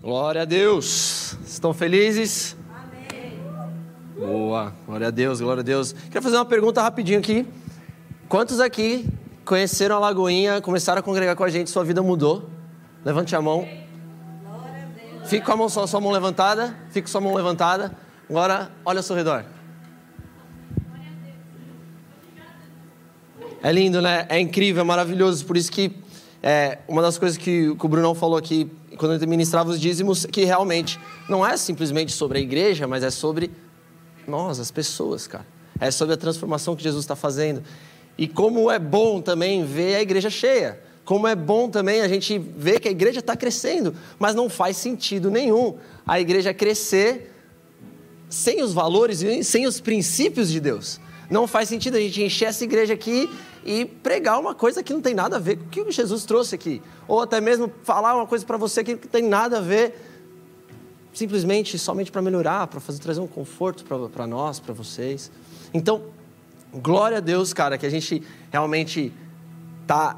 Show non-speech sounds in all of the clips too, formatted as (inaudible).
Glória a Deus. Estão felizes? Amém. Boa. Glória a Deus, glória a Deus. Quero fazer uma pergunta rapidinho aqui. Quantos aqui conheceram a Lagoinha, começaram a congregar com a gente, sua vida mudou? Levante a mão. Fique com a mão, sua, sua mão levantada. Fique com sua mão levantada. Agora, olha ao seu redor. É lindo, né? É incrível, é maravilhoso. Por isso que é, uma das coisas que, que o Brunão falou aqui, quando ele ministrava os dízimos, que realmente não é simplesmente sobre a igreja, mas é sobre nós, as pessoas, cara. É sobre a transformação que Jesus está fazendo. E como é bom também ver a igreja cheia. Como é bom também a gente ver que a igreja está crescendo, mas não faz sentido nenhum a igreja crescer sem os valores e sem os princípios de Deus. Não faz sentido a gente encher essa igreja aqui e pregar uma coisa que não tem nada a ver com o que Jesus trouxe aqui. Ou até mesmo falar uma coisa para você que não tem nada a ver, simplesmente somente para melhorar, para fazer trazer um conforto para nós, para vocês. Então, glória a Deus, cara, que a gente realmente tá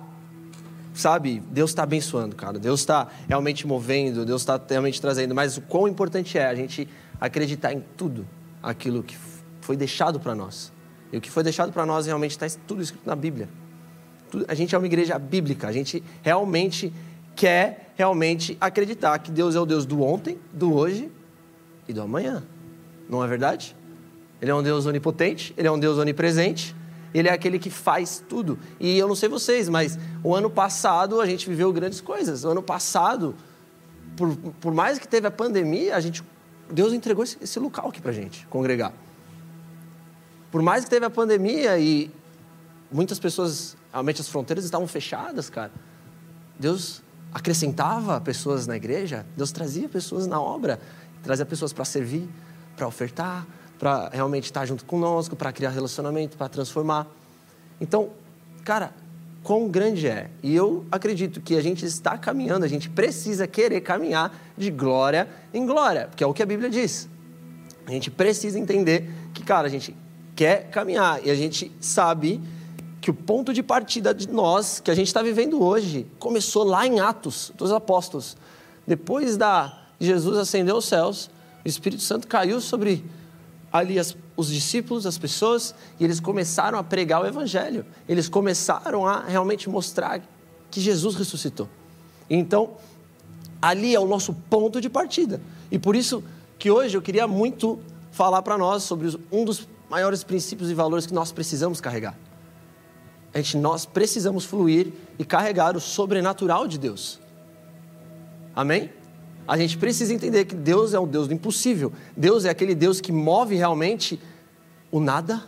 sabe, Deus está abençoando, cara. Deus está realmente movendo, Deus está realmente trazendo. Mas o quão importante é a gente acreditar em tudo aquilo que foi deixado para nós. E o que foi deixado para nós realmente está tudo escrito na Bíblia. A gente é uma igreja bíblica, a gente realmente quer realmente acreditar que Deus é o Deus do ontem, do hoje e do amanhã. Não é verdade? Ele é um Deus onipotente, ele é um Deus onipresente, ele é aquele que faz tudo. E eu não sei vocês, mas o ano passado a gente viveu grandes coisas. O ano passado, por, por mais que teve a pandemia, a gente, Deus entregou esse, esse local aqui para gente congregar. Por mais que teve a pandemia e muitas pessoas, realmente as fronteiras estavam fechadas, cara, Deus acrescentava pessoas na igreja, Deus trazia pessoas na obra, trazia pessoas para servir, para ofertar, para realmente estar junto conosco, para criar relacionamento, para transformar. Então, cara, quão grande é. E eu acredito que a gente está caminhando, a gente precisa querer caminhar de glória em glória, porque é o que a Bíblia diz. A gente precisa entender que, cara, a gente quer caminhar. E a gente sabe que o ponto de partida de nós, que a gente está vivendo hoje, começou lá em Atos dos Apóstolos. Depois da Jesus ascendeu aos céus, o Espírito Santo caiu sobre ali as, os discípulos, as pessoas, e eles começaram a pregar o Evangelho. Eles começaram a realmente mostrar que Jesus ressuscitou. Então, ali é o nosso ponto de partida. E por isso que hoje eu queria muito falar para nós sobre um dos maiores princípios e valores que nós precisamos carregar. A gente, nós precisamos fluir e carregar o sobrenatural de Deus. Amém? A gente precisa entender que Deus é o Deus do impossível. Deus é aquele Deus que move realmente o nada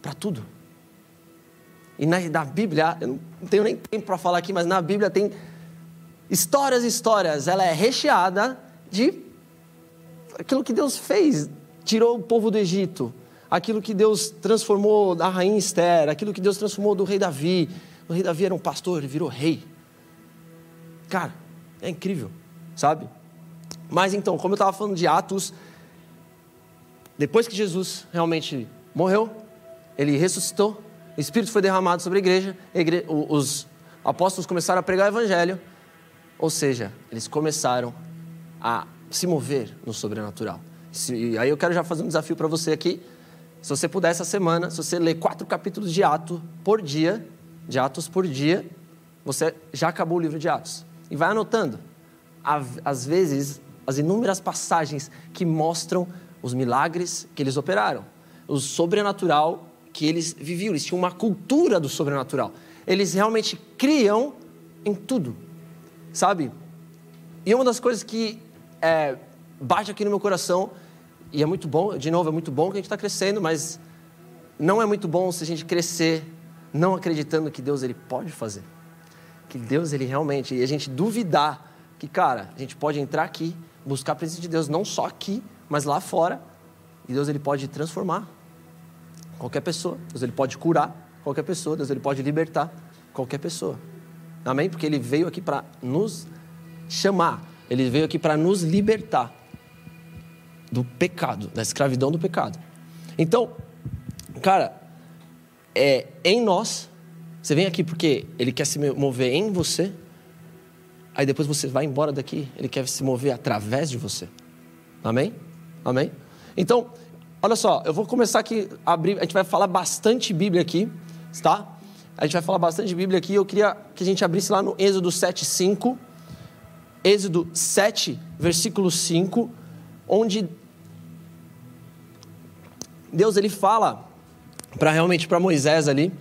para tudo. E na, na, Bíblia, eu não tenho nem tempo para falar aqui, mas na Bíblia tem histórias e histórias. Ela é recheada de aquilo que Deus fez. Tirou o povo do Egito, aquilo que Deus transformou da rainha Esther, aquilo que Deus transformou do rei Davi. O rei Davi era um pastor, ele virou rei. Cara, é incrível, sabe? Mas então, como eu estava falando de Atos, depois que Jesus realmente morreu, ele ressuscitou, o Espírito foi derramado sobre a igreja, a igreja os apóstolos começaram a pregar o Evangelho, ou seja, eles começaram a se mover no sobrenatural. E aí eu quero já fazer um desafio para você aqui. Se você puder essa semana, se você ler quatro capítulos de Atos por dia, de Atos por dia, você já acabou o livro de Atos. E vai anotando. Às vezes, as inúmeras passagens que mostram os milagres que eles operaram, o sobrenatural que eles viviam. Eles tinham uma cultura do sobrenatural. Eles realmente criam em tudo, sabe? E uma das coisas que é, bate aqui no meu coração e é muito bom, de novo, é muito bom que a gente está crescendo, mas não é muito bom se a gente crescer não acreditando que Deus ele pode fazer. Que Deus ele realmente, e a gente duvidar que, cara, a gente pode entrar aqui, buscar a presença de Deus não só aqui, mas lá fora, e Deus ele pode transformar qualquer pessoa. Deus ele pode curar qualquer pessoa, Deus ele pode libertar qualquer pessoa. Amém? Porque ele veio aqui para nos chamar, ele veio aqui para nos libertar do pecado, da escravidão do pecado. Então, cara, é em nós. Você vem aqui porque ele quer se mover em você. aí depois você vai embora daqui, ele quer se mover através de você. Amém? Amém? Então, olha só, eu vou começar aqui a abrir, a gente vai falar bastante Bíblia aqui, tá? A gente vai falar bastante Bíblia aqui. Eu queria que a gente abrisse lá no Êxodo 7, 5. Êxodo 7, versículo 5, onde Deus ele fala para realmente para Moisés ali.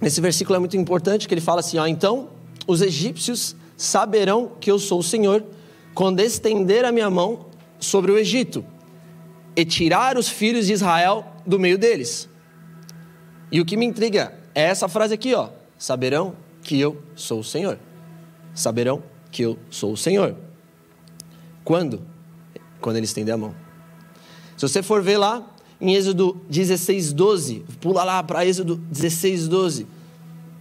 Nesse versículo é muito importante que ele fala assim, ó, então os egípcios saberão que eu sou o Senhor quando estender a minha mão sobre o Egito e tirar os filhos de Israel do meio deles. E o que me intriga é essa frase aqui, ó: saberão que eu sou o Senhor. Saberão que eu sou o Senhor. Quando? Quando ele estender a mão. Se você for ver lá em Êxodo 16, 12, pula lá para Êxodo 16, 12,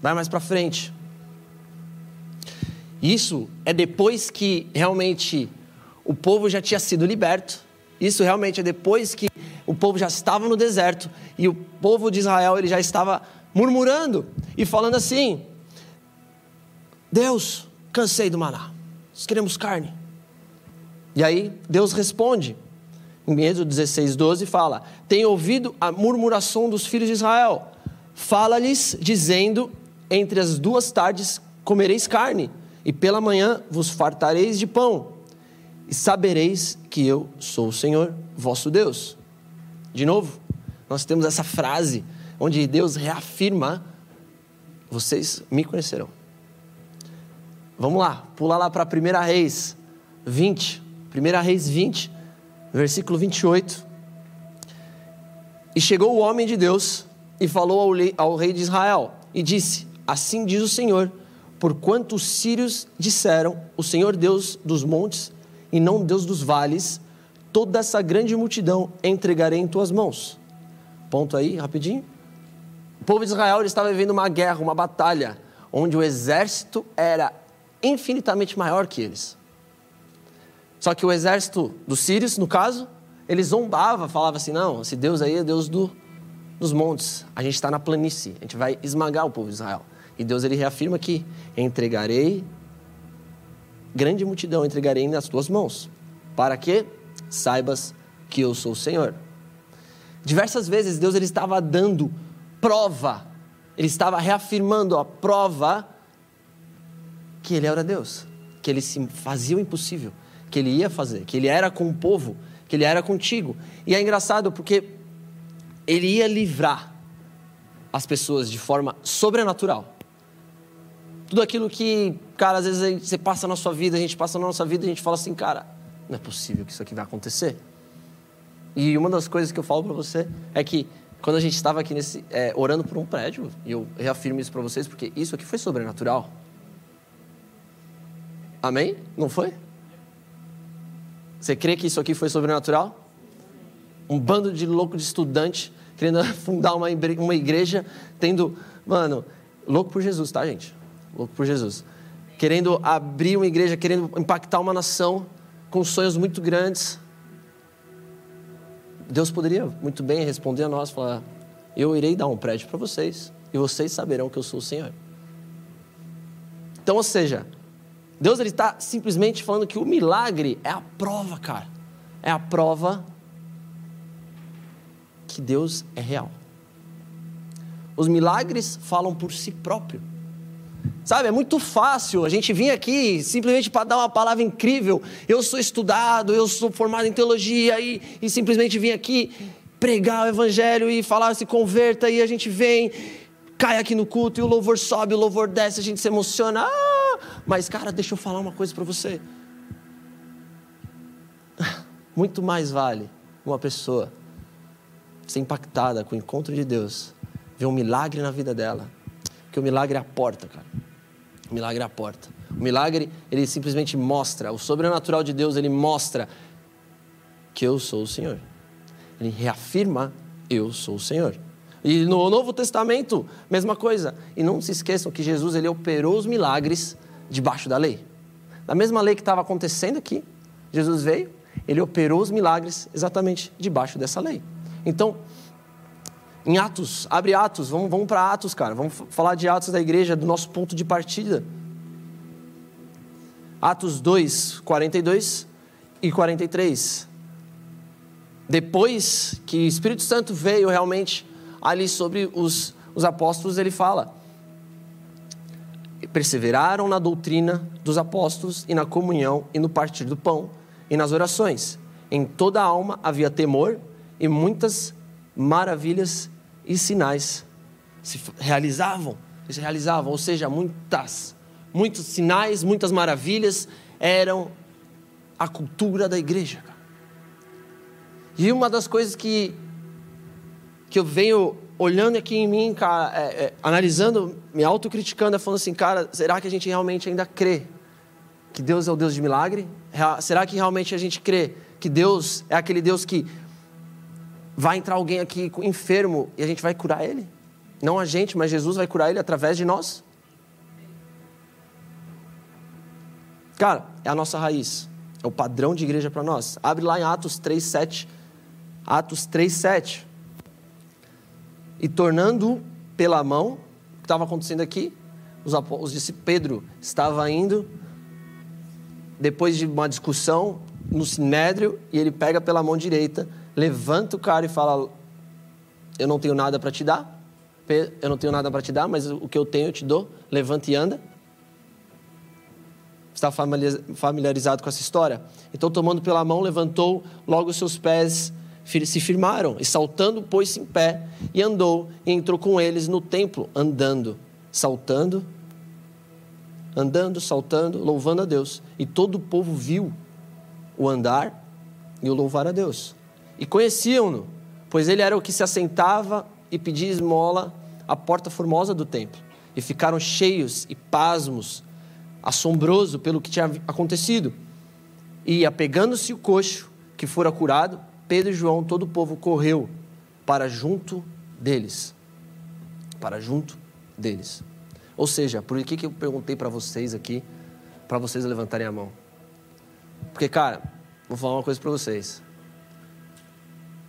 vai mais para frente. Isso é depois que realmente o povo já tinha sido liberto. Isso realmente é depois que o povo já estava no deserto e o povo de Israel ele já estava murmurando e falando assim: Deus, cansei do maná, nós queremos carne. E aí Deus responde, em Êxodo 16, 12, fala: Tem ouvido a murmuração dos filhos de Israel, fala-lhes, dizendo: Entre as duas tardes comereis carne, e pela manhã vos fartareis de pão, e sabereis que eu sou o Senhor, vosso Deus. De novo, nós temos essa frase onde Deus reafirma: vocês me conhecerão. Vamos lá, pula lá para 1 Reis 20, 1 Reis 20, versículo 28. E chegou o homem de Deus e falou ao, ao rei de Israel e disse: Assim diz o Senhor, porquanto os sírios disseram: O Senhor Deus dos montes e não Deus dos vales, toda essa grande multidão entregarei em tuas mãos. Ponto aí, rapidinho. O povo de Israel estava vivendo uma guerra, uma batalha, onde o exército era infinitamente maior que eles. Só que o exército dos sírios, no caso, ele zombava, falava assim: não, esse Deus aí é Deus do, dos montes, a gente está na planície, a gente vai esmagar o povo de Israel. E Deus ele reafirma que entregarei, grande multidão entregarei nas tuas mãos. Para quê? saibas que eu sou o Senhor. Diversas vezes Deus ele estava dando prova, ele estava reafirmando a prova que ele era Deus, que ele se fazia o impossível, que ele ia fazer, que ele era com o povo, que ele era contigo. E é engraçado porque ele ia livrar as pessoas de forma sobrenatural. Tudo aquilo que, cara, às vezes você passa na sua vida, a gente passa na nossa vida e a gente fala assim, cara, não é possível que isso aqui vai acontecer. E uma das coisas que eu falo para você é que quando a gente estava aqui nesse, é, orando por um prédio, e eu reafirmo isso para vocês porque isso aqui foi sobrenatural. Amém? Não foi? Você crê que isso aqui foi sobrenatural? Um bando de louco de estudante querendo (laughs) fundar uma, uma igreja, tendo, mano, louco por Jesus, tá, gente? Louco por Jesus. Querendo abrir uma igreja, querendo impactar uma nação com sonhos muito grandes. Deus poderia muito bem responder a nós, falar: Eu irei dar um prédio para vocês e vocês saberão que eu sou o Senhor. Então, ou seja, Deus ele está simplesmente falando que o milagre é a prova, cara. É a prova que Deus é real. Os milagres falam por si próprio. Sabe, é muito fácil a gente vir aqui simplesmente para dar uma palavra incrível. Eu sou estudado, eu sou formado em teologia e, e simplesmente vir aqui pregar o evangelho e falar se converta e a gente vem, cai aqui no culto e o louvor sobe, o louvor desce, a gente se emociona. Ah! Mas cara, deixa eu falar uma coisa para você. Muito mais vale uma pessoa ser impactada com o encontro de Deus, ver um milagre na vida dela, porque o milagre é a porta, cara. O milagre é a porta. O milagre, ele simplesmente mostra, o sobrenatural de Deus, ele mostra que eu sou o Senhor. Ele reafirma, eu sou o Senhor. E no Novo Testamento, mesma coisa. E não se esqueçam que Jesus, ele operou os milagres debaixo da lei. Da mesma lei que estava acontecendo aqui, Jesus veio, ele operou os milagres exatamente debaixo dessa lei. Então, Em Atos, abre Atos, vamos, vamos para Atos, cara. Vamos falar de Atos da igreja, do nosso ponto de partida. Atos 2, 42 e 43. Depois que o Espírito Santo veio realmente ali sobre os, os apóstolos, ele fala: perseveraram na doutrina dos apóstolos e na comunhão e no partir do pão e nas orações. Em toda a alma havia temor e muitas maravilhas e sinais se realizavam, se realizavam, ou seja, muitas, muitos sinais, muitas maravilhas eram a cultura da igreja. E uma das coisas que, que eu venho olhando aqui em mim, cara, é, é, analisando, me autocriticando, é falando assim, cara, será que a gente realmente ainda crê que Deus é o Deus de milagre? Será que realmente a gente crê que Deus é aquele Deus que vai entrar alguém aqui enfermo e a gente vai curar ele? Não a gente, mas Jesus vai curar ele através de nós? Cara, é a nossa raiz. É o padrão de igreja para nós. Abre lá em Atos 3, 7. Atos 3, 7. E tornando pela mão, o que estava acontecendo aqui? Os, os Pedro estava indo, depois de uma discussão no sinédrio, e ele pega pela mão direita levanta o cara e fala: Eu não tenho nada para te dar, eu não tenho nada para te dar, mas o que eu tenho eu te dou, levanta e anda. Está familiarizado com essa história? Então, tomando pela mão, levantou, logo os seus pés se firmaram, e saltando, pôs-se em pé, e andou, e entrou com eles no templo, andando, saltando, andando, saltando, louvando a Deus. E todo o povo viu o andar e o louvar a Deus. E conheciam-no, pois ele era o que se assentava e pedia esmola à porta formosa do templo. E ficaram cheios e pasmos, assombroso pelo que tinha acontecido. E, apegando-se o coxo que fora curado, Pedro e João, todo o povo correu para junto deles. Para junto deles. Ou seja, por que, que eu perguntei para vocês aqui, para vocês levantarem a mão? Porque, cara, vou falar uma coisa para vocês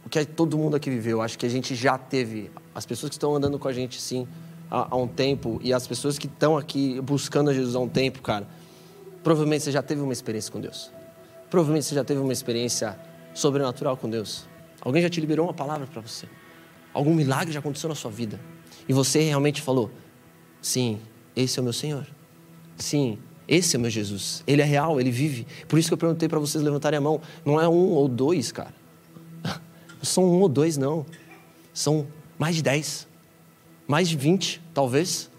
o que todo mundo aqui viveu. Acho que a gente já teve. As pessoas que estão andando com a gente, sim, há, há um tempo, e as pessoas que estão aqui buscando a Jesus há um tempo, cara, provavelmente você já teve uma experiência com Deus. Provavelmente você já teve uma experiência sobrenatural com Deus. Alguém já te liberou uma palavra para você. Algum milagre já aconteceu na sua vida. E você realmente falou: sim, esse é o meu Senhor. Sim, esse é o meu Jesus. Ele é real, ele vive. Por isso que eu perguntei para vocês levantarem a mão. Não é um ou dois, cara (laughs) são um ou dois, não. São mais de dez. Mais de vinte, talvez.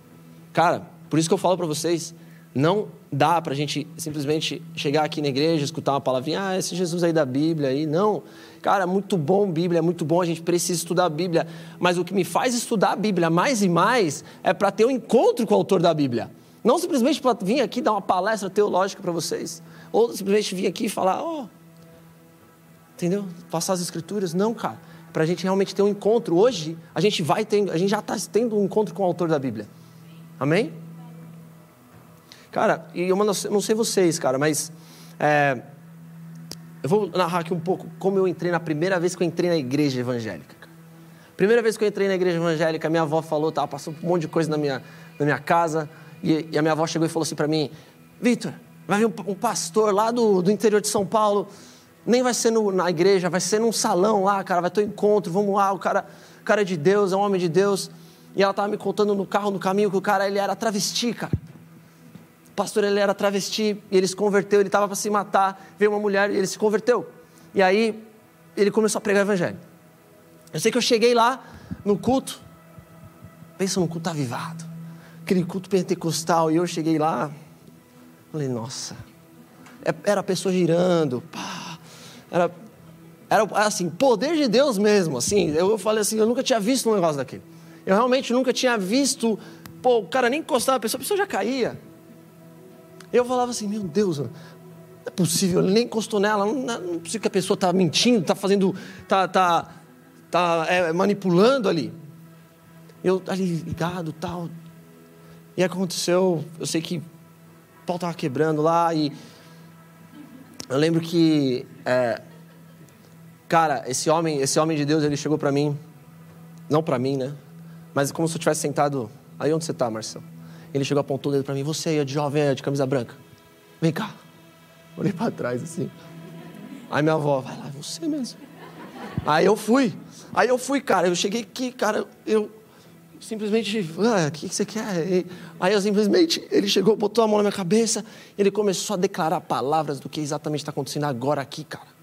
Cara, por isso que eu falo para vocês, não dá para a gente simplesmente chegar aqui na igreja, escutar uma palavrinha, ah, esse Jesus aí da Bíblia aí. Não. Cara, é muito bom Bíblia, é muito bom, a gente precisa estudar a Bíblia. Mas o que me faz estudar a Bíblia mais e mais é para ter um encontro com o autor da Bíblia. Não simplesmente para vir aqui dar uma palestra teológica para vocês. Ou simplesmente vir aqui e falar, ó, oh, Entendeu? Passar as escrituras. Não, cara. Para a gente realmente ter um encontro. Hoje, a gente vai tendo, a gente já está tendo um encontro com o autor da Bíblia. Amém? Cara, e eu não sei vocês, cara, mas é, eu vou narrar aqui um pouco como eu entrei na primeira vez que eu entrei na igreja evangélica. Primeira vez que eu entrei na igreja evangélica, minha avó falou, tava passando um monte de coisa na minha, na minha casa, e, e a minha avó chegou e falou assim para mim: Vitor, vai vir um, um pastor lá do, do interior de São Paulo nem vai ser no, na igreja, vai ser num salão lá, cara, vai ter um encontro, vamos lá, o cara, o cara é de Deus, é um homem de Deus. E ela estava me contando no carro, no caminho, que o cara, ele era travesti, cara. Pastor, ele era travesti, e ele se converteu, ele estava para se matar, veio uma mulher e ele se converteu. E aí, ele começou a pregar o evangelho. Eu sei que eu cheguei lá, no culto, pensa num culto avivado, aquele culto pentecostal, e eu cheguei lá, falei, nossa, é, era a pessoa girando, pá, era, era assim, poder de Deus mesmo, assim. Eu falei assim, eu nunca tinha visto um negócio daquele. Eu realmente nunca tinha visto, pô, o cara nem encostava a pessoa, a pessoa já caía. Eu falava assim, meu Deus, não é possível, ele nem encostou nela, não, não é possível que a pessoa está mentindo, está fazendo, está tá, tá, é, manipulando ali. Eu ali ligado tal. E aconteceu, eu sei que o pau estava quebrando lá e eu lembro que, é, cara, esse homem, esse homem de Deus, ele chegou para mim não para mim, né? Mas como se eu tivesse sentado aí onde você está, Marcelo. Ele chegou, apontou o dedo para mim, você aí, de jovem, de camisa branca. Vem cá. Olhei para trás assim. Aí minha avó, vai lá, você mesmo. Aí eu fui. Aí eu fui, cara. Eu cheguei aqui, cara. Eu simplesmente, ah, o que, que você quer? Aí eu simplesmente, ele chegou, botou a mão na minha cabeça, ele começou a declarar palavras do que exatamente está acontecendo agora aqui, cara.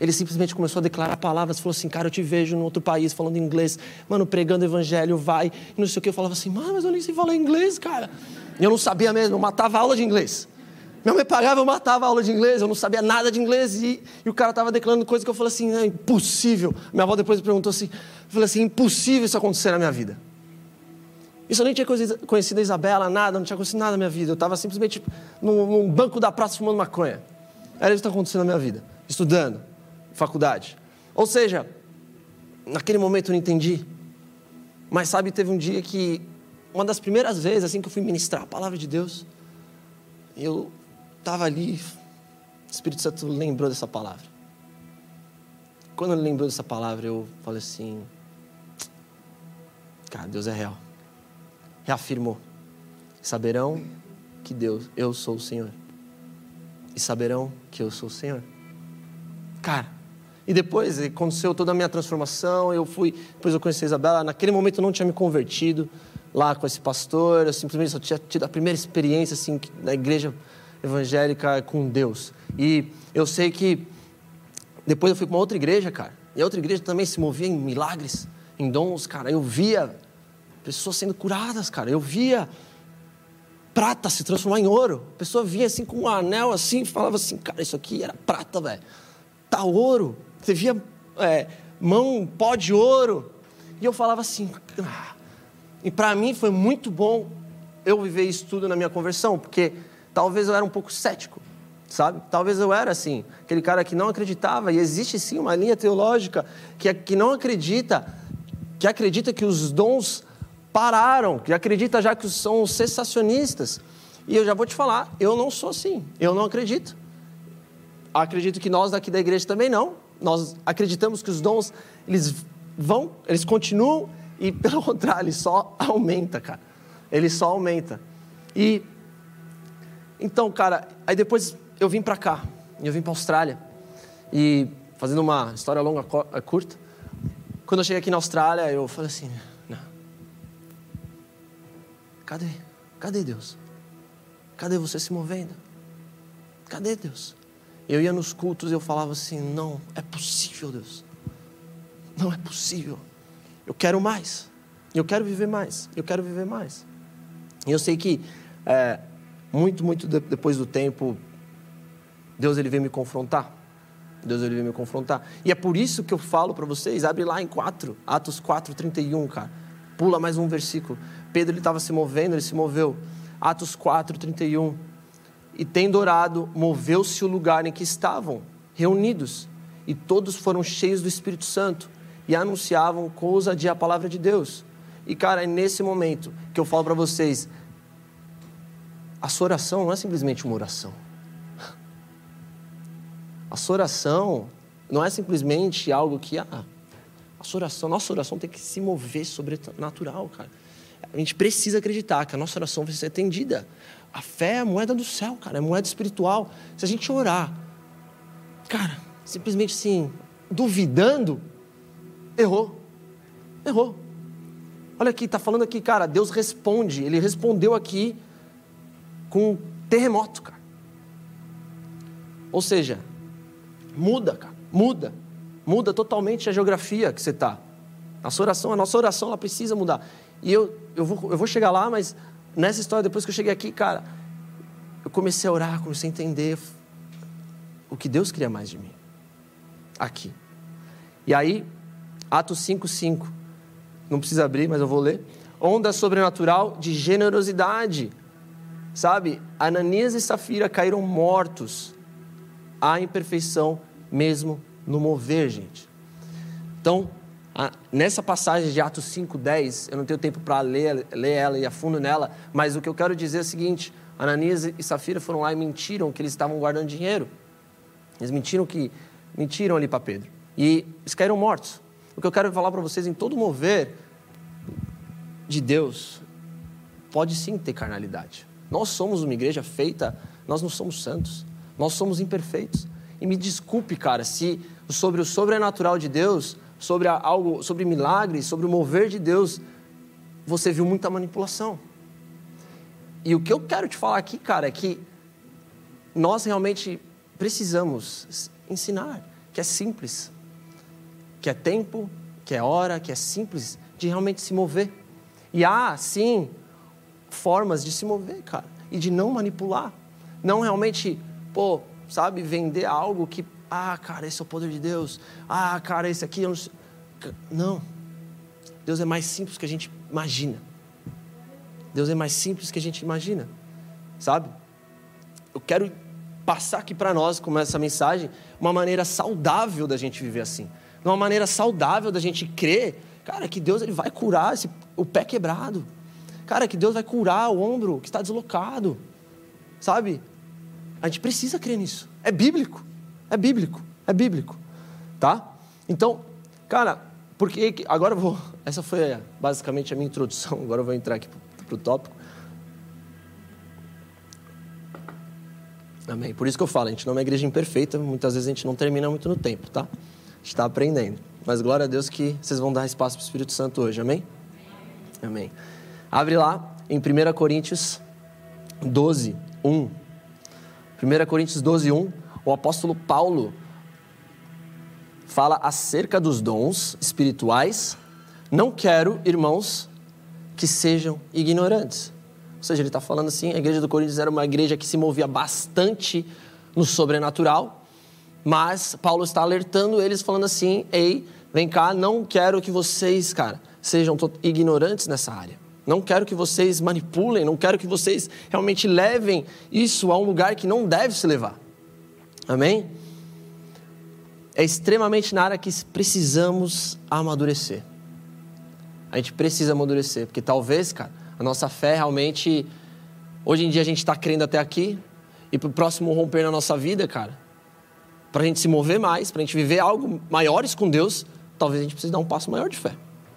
Ele simplesmente começou a declarar palavras, falou assim, cara, eu te vejo em outro país falando inglês, mano, pregando evangelho, vai, e não sei o que. Eu falava assim, mano, mas eu nem sei falar inglês, cara. E eu não sabia mesmo, eu matava aula de inglês. Minha mãe pagava, eu matava aula de inglês, eu não sabia nada de inglês. E, e o cara estava declarando coisas que eu falei assim, é impossível. Minha avó depois me perguntou assim, eu falei assim, impossível isso acontecer na minha vida. Isso eu nem tinha conhecido a Isabela, nada, não tinha conhecido nada na minha vida. Eu estava simplesmente num, num, banco da praça fumando maconha. Era isso que está acontecendo na minha vida. Estudando, faculdade. Ou seja, naquele momento eu não entendi. Mas sabe, teve um dia que, uma das primeiras vezes assim que eu fui ministrar a palavra de Deus, eu estava ali, o Espírito Santo lembrou dessa palavra. Quando ele lembrou dessa palavra, eu falei assim: Cara, Deus é real. Reafirmou. Saberão que Deus, eu sou o Senhor. E saberão que eu sou o Senhor. Cara, e depois aconteceu toda a minha transformação. Eu fui, depois eu conheci a Isabela. Naquele momento eu não tinha me convertido lá com esse pastor. Eu simplesmente só tinha tido a primeira experiência assim na igreja evangélica com Deus. E eu sei que depois eu fui para uma outra igreja, cara. E a outra igreja também se movia em milagres, em dons, cara. Eu via pessoas sendo curadas, cara. Eu via prata se transformar em ouro. A pessoa vinha assim com um anel assim falava assim, cara, isso aqui era prata, velho. Tá ouro. Você via é, mão, pó de ouro. E eu falava assim, ah. e para mim foi muito bom eu viver isso tudo na minha conversão, porque Talvez eu era um pouco cético, sabe? Talvez eu era assim, aquele cara que não acreditava. E existe sim uma linha teológica que, é, que não acredita, que acredita que os dons pararam, que acredita já que são cessacionistas. E eu já vou te falar, eu não sou assim, eu não acredito. Acredito que nós daqui da igreja também não. Nós acreditamos que os dons, eles vão, eles continuam e, (laughs) pelo contrário, eles só aumenta, cara. Ele só aumenta. E então, cara, aí depois eu vim para cá, eu vim para Austrália. E fazendo uma história longa, eh, curta, quando eu cheguei aqui na Austrália, eu falei assim. Cadê? Cadê Deus? Cadê você se movendo? Cadê Deus? Eu ia nos cultos e eu falava assim: não, é possível, Deus. Não é possível. Eu quero mais. Eu quero viver mais. Eu quero viver mais. E eu sei que é, muito, muito de, depois do tempo, Deus ele veio me confrontar. Deus ele veio me confrontar. E é por isso que eu falo para vocês, abre lá em 4, Atos 4, 31, cara. Pula mais um versículo. Pedro ele estava se movendo, ele se moveu. Atos 4, 31. E tendo orado, moveu-se o lugar em que estavam, reunidos. E todos foram cheios do Espírito Santo e anunciavam com ousadia a palavra de Deus. E, cara, é nesse momento que eu falo para vocês: a sua oração não é simplesmente uma oração. A sua oração não é simplesmente algo que, ah, a sua oração, nossa oração tem que se mover sobrenatural, cara. A gente precisa acreditar que a nossa oração vai ser atendida. A fé é a moeda do céu, cara, é moeda espiritual. Se a gente orar, cara, simplesmente assim, duvidando, errou. Errou. Olha aqui, está falando aqui, cara, Deus responde. Ele respondeu aqui com um terremoto, cara. Ou seja, muda, cara, muda. Muda totalmente a geografia que você está. A sua oração, a nossa oração, ela precisa mudar. E eu, eu, vou, eu vou chegar lá, mas nessa história, depois que eu cheguei aqui, cara, eu comecei a orar, comecei a entender o que Deus queria mais de mim. Aqui. E aí, Atos 5,5. Não precisa abrir, mas eu vou ler. Onda sobrenatural de generosidade Sabe, Ananias e Safira caíram mortos. Há imperfeição mesmo no mover, gente. Então, nessa passagem de Atos 5:10, eu não tenho tempo para ler, ler ela e a fundo nela, mas o que eu quero dizer é o seguinte: Ananias e Safira foram lá e mentiram que eles estavam guardando dinheiro. Eles mentiram que mentiram ali para Pedro. E eles caíram mortos. o que eu quero falar para vocês, em todo mover de Deus, pode sim ter carnalidade. Nós somos uma igreja feita, nós não somos santos, nós somos imperfeitos. E me desculpe, cara, se sobre o sobrenatural de Deus, sobre algo, sobre milagres, sobre o mover de Deus, você viu muita manipulação. E o que eu quero te falar aqui, cara, é que nós realmente precisamos ensinar, que é simples, que é tempo, que é hora, que é simples de realmente se mover. E há, sim, formas de se mover, cara, e de não manipular. Não realmente, pô, sabe, vender algo que, ah, cara, esse é o poder de Deus. Ah, cara, esse aqui, eu não sei. Não. Deus é mais simples que a gente imagina. Deus é mais simples que a gente imagina, sabe? Eu quero passar aqui para nós, com essa mensagem, uma maneira saudável da gente viver assim. Uma maneira saudável da gente crer, cara, que Deus ele vai curar esse, o pé quebrado. Cara, que Deus vai curar o ombro que está deslocado. Sabe? A gente precisa crer nisso. É bíblico. É bíblico. É bíblico. Tá? Então, cara, porque agora eu vou. (laughs) Essa foi basicamente a minha introdução. (laughs) Agora eu vou entrar aqui para o tópico. Amém. Por isso que eu falo, a gente não é uma igreja imperfeita, muitas vezes a gente não termina muito no tempo, tá? A gente está aprendendo. Mas glória a Deus que vocês vão dar espaço para o Espírito Santo hoje, amém? Amém. Abre lá em 1 Coríntios 12, 1. 1 Coríntios 12, 1. O apóstolo Paulo fala acerca dos dons espirituais. Não quero, irmãos, que sejam ignorantes. Ou seja, ele está falando assim: a igreja do Coríntios era uma igreja que se movia bastante no sobrenatural, mas Paulo está alertando eles, falando assim: ei, vem cá, não quero que vocês, cara, sejam ignorantes nessa área. Não quero que vocês manipulem, não quero que vocês realmente levem isso a um lugar que não deve se levar. Amém? É extremamente na área que precisamos amadurecer. A gente precisa amadurecer, porque talvez, cara, a nossa fé realmente. Hoje em dia a gente está crendo até aqui, e para o próximo romper na nossa vida, cara, para a gente se mover mais, para a gente viver algo maiores com Deus, talvez a gente precise dar um passo maior de fé.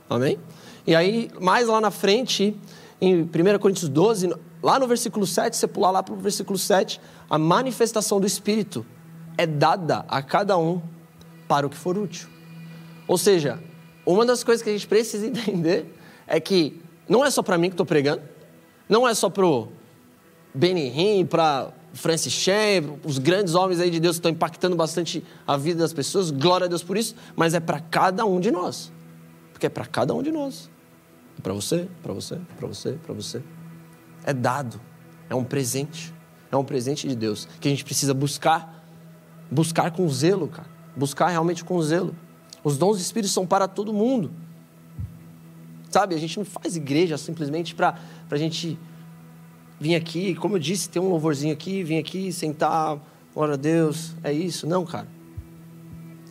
Amém? E aí, mais lá na frente, em 1 Coríntios 12, lá no versículo 7, você pular lá para o versículo 7, a manifestação do Espírito é dada a cada um para o que for útil. Ou seja, uma das coisas que a gente precisa (laughs) entender é que não é só para mim que estou pregando, não é só para o Benny para Francis Chan, os grandes homens aí de Deus que estão impactando bastante a vida das pessoas, glória a Deus por isso, mas é para cada um de nós. Porque é para cada um de nós. É para você, para você, para você, para você. É dado, é um presente. É um presente de Deus que a gente precisa buscar, buscar com zelo, cara. Buscar realmente com zelo. Os dons do Espírito são para todo mundo. Sabe, a gente não faz igreja simplesmente para a gente vir aqui, como eu disse, ter um louvorzinho aqui, vir aqui, sentar, glória a Deus, é isso. Não, cara.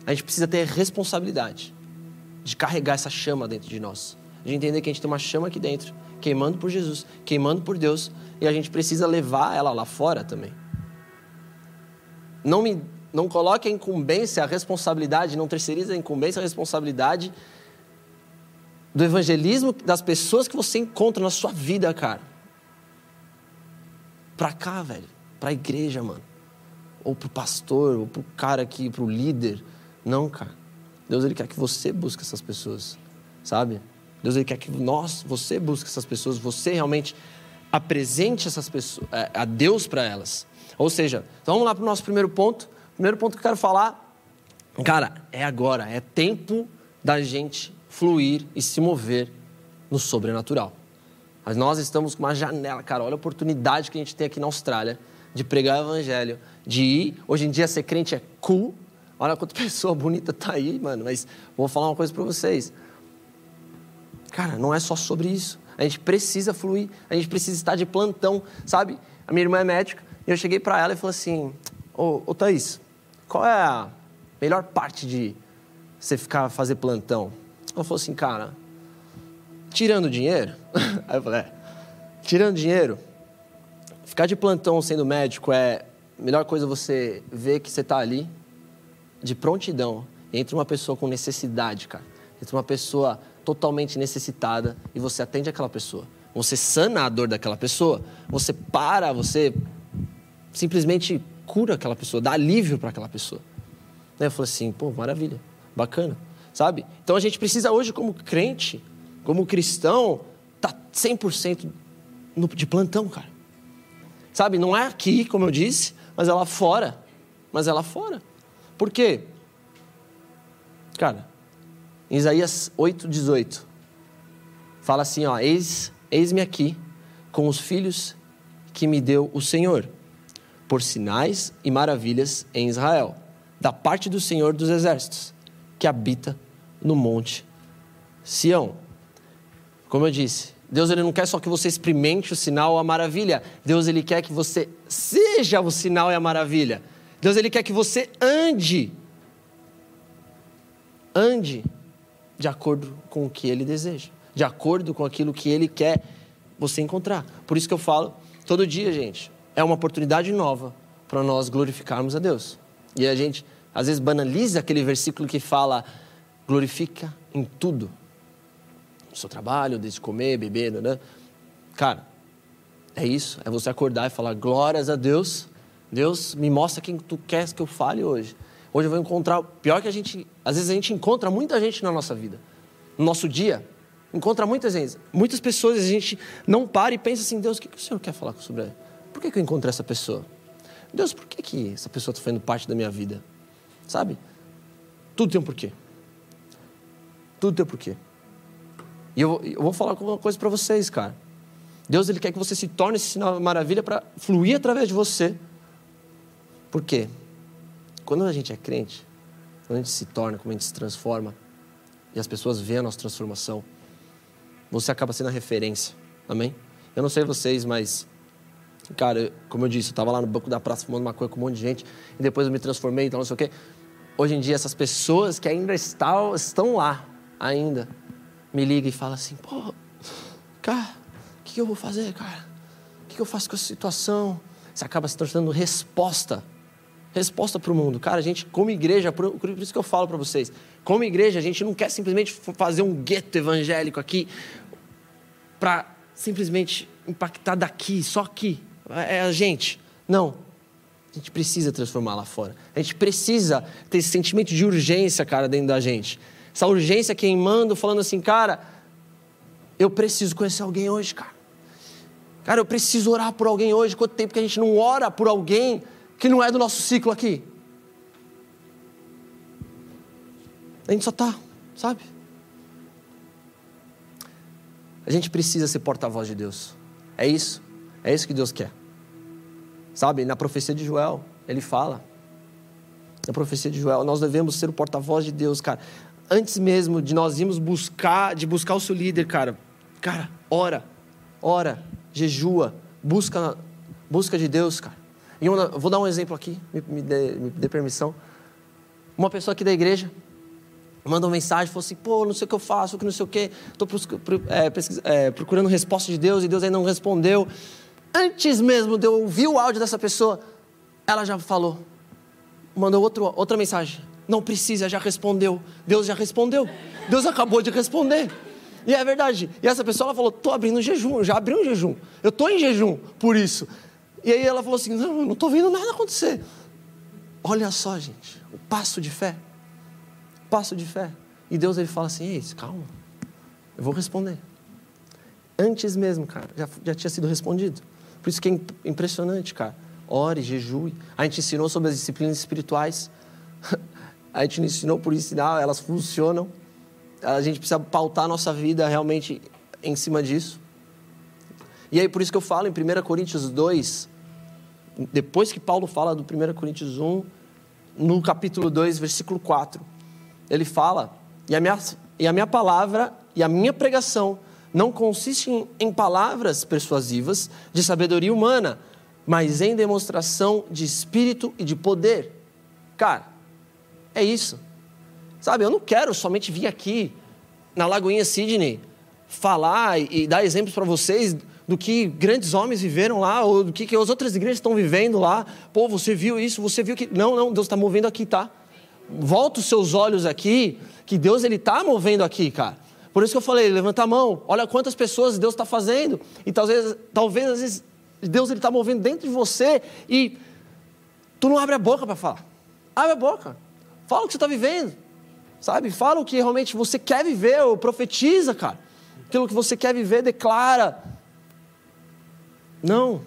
A gente precisa ter responsabilidade de carregar essa chama dentro de nós. De entender que a gente tem uma chama aqui dentro, queimando por Jesus, queimando por Deus, e a gente precisa levar ela lá fora também. Não me não coloque a incumbência, a responsabilidade, não terceirize a incumbência, a responsabilidade do evangelismo das pessoas que você encontra na sua vida, cara. Pra cá, velho. Pra igreja, mano. Ou pro pastor, ou pro cara aqui, pro líder. Não, cara. Deus, ele quer que você busque essas pessoas, sabe? Deus, ele quer que nós, você busque essas pessoas, você realmente apresente essas pessoas, é, a Deus para elas. Ou seja, então vamos lá pro nosso primeiro ponto. Primeiro ponto que eu quero falar, cara, é agora, é tempo da gente fluir e se mover no sobrenatural. Mas nós estamos com uma janela, cara, olha a oportunidade que a gente tem aqui na Austrália de pregar o evangelho, de ir. Hoje em dia ser crente é cool. Olha quanta (laughs) pessoa bonita tá aí, mano. Mas vou falar uma coisa para vocês. Cara, não é só sobre isso. A gente precisa fluir, a gente precisa estar de plantão, sabe? A minha irmã é médica e eu cheguei para ela e falei assim: Ô, ô Thaís, qual é a melhor parte de você ficar fazer plantão? Ela falou assim, cara, tirando dinheiro? (laughs) Aí eu falei, é, tirando dinheiro, ficar de plantão sendo médico é a melhor coisa você ver que você está ali, de prontidão, entre uma pessoa com necessidade, cara. Entra uma pessoa totalmente necessitada e você atende aquela pessoa. Você sana a dor daquela pessoa. Você para, você simplesmente cura aquela pessoa, dá alívio para aquela pessoa. Eu falei assim, pô, maravilha, bacana, sabe? Então a gente precisa hoje, como crente, como cristão, tá 100% no, de plantão, cara. Sabe, não é aqui, como eu disse, mas é lá fora. Mas é lá fora. Por quê? Cara, em Isaías 8, 18, fala assim, ó, eis, eis-me aqui com os filhos que me deu o Senhor por sinais e maravilhas em Israel, da parte do Senhor dos Exércitos, que habita no monte Sião. Como eu disse, Deus ele não quer só que você experimente o sinal ou a maravilha. Deus ele quer que você seja o sinal e a maravilha. Deus ele quer que você ande ande de acordo com o que ele deseja, de acordo com aquilo que ele quer você encontrar. Por isso que eu falo todo dia, gente, é uma oportunidade nova para nós glorificarmos a Deus. E a gente, às vezes, banaliza aquele versículo que fala: glorifica em tudo. No seu trabalho, desde comer, beber, né? Cara, é isso. É você acordar e falar: glórias a Deus. Deus, me mostra quem tu queres que eu fale hoje. Hoje eu vou encontrar. Pior que a gente. Às vezes a gente encontra muita gente na nossa vida. No nosso dia. Encontra muitas vezes. Muitas pessoas a gente não para e pensa assim: Deus, o que, que o Senhor quer falar sobre ela? Por que, que eu encontrei essa pessoa? Deus, por que, que essa pessoa está fazendo parte da minha vida? Sabe? Tudo tem um porquê. Tudo tem um porquê. E eu, eu vou falar uma coisa para vocês, cara. Deus ele quer que você se torne esse sinal maravilha para fluir através de você. Por quê? Quando a gente é crente, quando a gente se torna, quando a gente se transforma, e as pessoas veem a nossa transformação, você acaba sendo a referência. Amém? Eu não sei vocês, mas Cara, como eu disse, eu estava lá no banco da praça fumando maconha com um monte de gente, e depois eu me transformei, então não sei o quê. Hoje em dia, essas pessoas que ainda estão, estão lá, ainda, me ligam e falam assim: pô, cara, o que, que eu vou fazer, cara? O que, que eu faço com essa situação? Você acaba se tornando resposta resposta para o mundo. Cara, a gente, como igreja, por, por, isso que eu falo para vocês, como igreja, a gente não quer simplesmente fazer um gueto evangélico aqui para simplesmente impactar daqui, só aqui. É a gente. Não. A gente precisa transformar lá fora. A gente precisa ter esse sentimento de urgência, cara, dentro da gente. Essa urgência queimando, falando assim, cara, eu preciso conhecer alguém hoje, cara. Cara, eu preciso orar por alguém hoje. Quanto tempo que a gente não ora por alguém que não é do nosso ciclo aqui? A gente só tá, sabe? A gente precisa ser porta-voz de Deus. É isso. É isso que Deus quer. Sabe, na profecia de Joel, ele fala. Na profecia de Joel, nós devemos ser o porta-voz de Deus, cara. Antes mesmo de nós irmos buscar, de buscar o seu líder, cara. Cara, ora, ora, jejua, busca, busca de Deus, cara. E vou dar um exemplo aqui, me, me, dê, me dê permissão. Uma pessoa aqui da igreja mandou mensagem, falou assim, pô, não sei o que eu faço, que não sei o que, estou é, é, procurando resposta de Deus e Deus ainda não respondeu antes mesmo de eu ouvir o áudio dessa pessoa, ela já falou, mandou outro, outra mensagem. Não precisa, já respondeu. Deus já respondeu. Deus acabou de responder. E é verdade. E essa pessoa ela falou: estou abrindo jejum, já abri um jejum. Eu estou em jejum por isso. E aí ela falou assim: não, não estou vendo nada acontecer. Olha só, gente, o passo de fé. O passo de fé. E Deus ele fala assim: ei, calma, eu vou responder. Antes mesmo, cara, já, já tinha sido respondido. Por isso que é impressionante, cara. Ore, jejue. A gente ensinou sobre as disciplinas espirituais. (laughs) A gente ensinou por ensinar, elas funcionam. A gente precisa pautar a nossa vida realmente em cima disso. E aí, por isso que eu falo em 1 Coríntios 2, depois que Paulo fala do 1 Coríntios 1, no capítulo 2, versículo 4, ele fala: e a minha, e a minha palavra e a minha pregação não consiste em, em palavras persuasivas de sabedoria humana, mas em demonstração de espírito e de poder. Cara, é isso. Sabe, eu não quero somente vir aqui na Lagoinha Sydney falar e, dar exemplos para vocês do que grandes homens viveram lá, ou do que, que as outras igrejas estão vivendo lá. Pô, você viu isso, você viu que. Não, não, Deus está movendo aqui, tá? volta os seus olhos aqui, que Deus ele está movendo aqui, cara. Por isso que eu falei, levanta a mão, olha quantas pessoas Deus está fazendo. E talvez, talvez às vezes Deus está movendo dentro de você e tu não abre a boca para falar. Abre a boca. Fala o que você está vivendo. Sabe? Fala o que realmente você quer viver, ou profetiza, cara. Aquilo que você quer viver, declara. Não.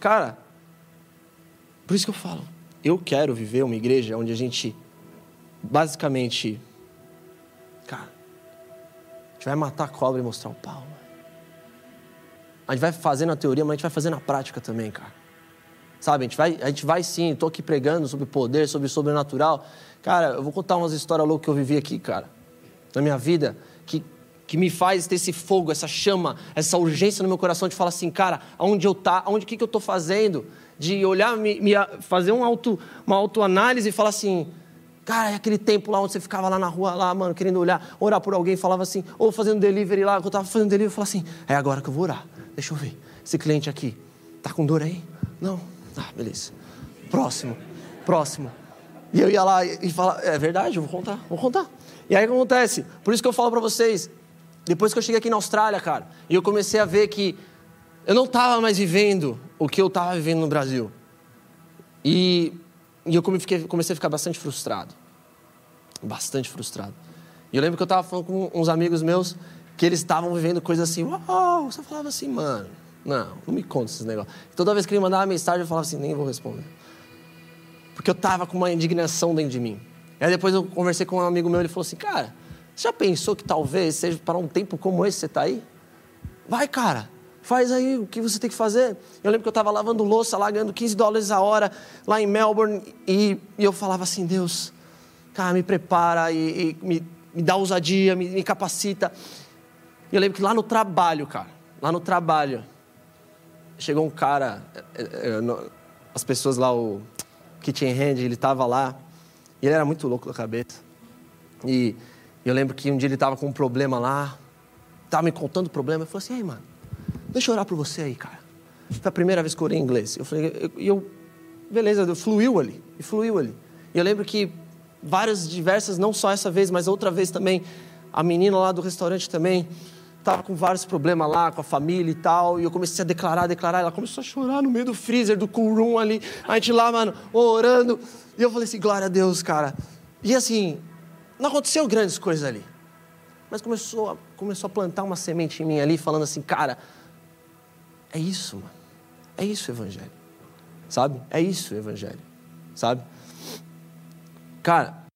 Cara, por isso que eu falo, eu quero viver uma igreja onde a gente basicamente, gente vai matar a cobra e mostrar o pau. A gente vai fazer na teoria, mas a gente vai fazer na prática também, cara. Sabe, a gente vai, a gente vai sim, estou aqui pregando sobre poder, sobre sobrenatural. Cara, eu vou contar umas histórias loucas que eu vivi aqui, cara, na minha vida, que, que me faz ter esse fogo, essa chama, essa urgência no meu coração de falar assim, cara, aonde eu tá, aonde que, que eu estou fazendo? De olhar, me, me, fazer um auto, uma autoanálise e falar assim, Cara, é aquele tempo lá onde você ficava lá na rua, lá, mano, querendo olhar, orar por alguém, falava assim, ou fazendo delivery lá, quando eu tava fazendo delivery, eu falava assim, é agora que eu vou orar. Deixa eu ver. Esse cliente aqui, tá com dor aí? Não. Ah, beleza. Próximo. Próximo. E eu ia lá e falava, é verdade, eu vou contar, vou contar. E aí o que acontece? Por isso que eu falo para vocês, depois que eu cheguei aqui na Austrália, cara, e eu comecei a ver que eu não estava mais vivendo o que eu estava vivendo no Brasil. E, e eu comecei a ficar bastante frustrado bastante frustrado. E eu lembro que eu estava falando com uns amigos meus que eles estavam vivendo coisas assim, uau, você falava assim, mano, não, não me conta esses negócios. toda vez que ele mandava mensagem, eu falava assim, nem vou responder. Porque eu estava com uma indignação dentro de mim. E aí depois eu conversei com um amigo meu, ele falou assim, cara, você já pensou que talvez seja para um tempo como esse você está aí? Vai, cara, faz aí o que você tem que fazer. Eu lembro que eu estava lavando louça lá, ganhando 15 dólares a hora, lá em Melbourne, e, e eu falava assim, Deus, cara, me prepara e, e me, me, dá ousadia, me, me capacita. E eu lembro que lá no trabalho, cara, lá no trabalho, chegou um cara, é, é, é, as pessoas lá, o Kitchen Hand, ele estava lá, e ele era muito louco da cabeça. E eu lembro que um dia ele estava com um problema lá, estava me contando o problema, eu falei assim, ei, mano, deixa eu orar por você aí, cara. Foi a primeira vez que eu orei em inglês. Eu falei, e eu, eu, beleza, fluiu ali, e fluiu ali. E eu lembro que várias, diversas, não só essa vez, mas outra vez também, a menina lá do restaurante também estava com vários problemas lá, com a família e tal, e eu comecei a declarar, declarar, ela começou a chorar no meio do freezer, do cool room ali, a gente lá, mano, orando, e eu falei assim, glória a Deus, cara. E assim, não aconteceu grandes coisas ali, mas começou a, começou a plantar uma semente em mim ali, falando assim, cara, é isso, mano, é isso o evangelho, sabe? É isso o evangelho, sabe? Cara,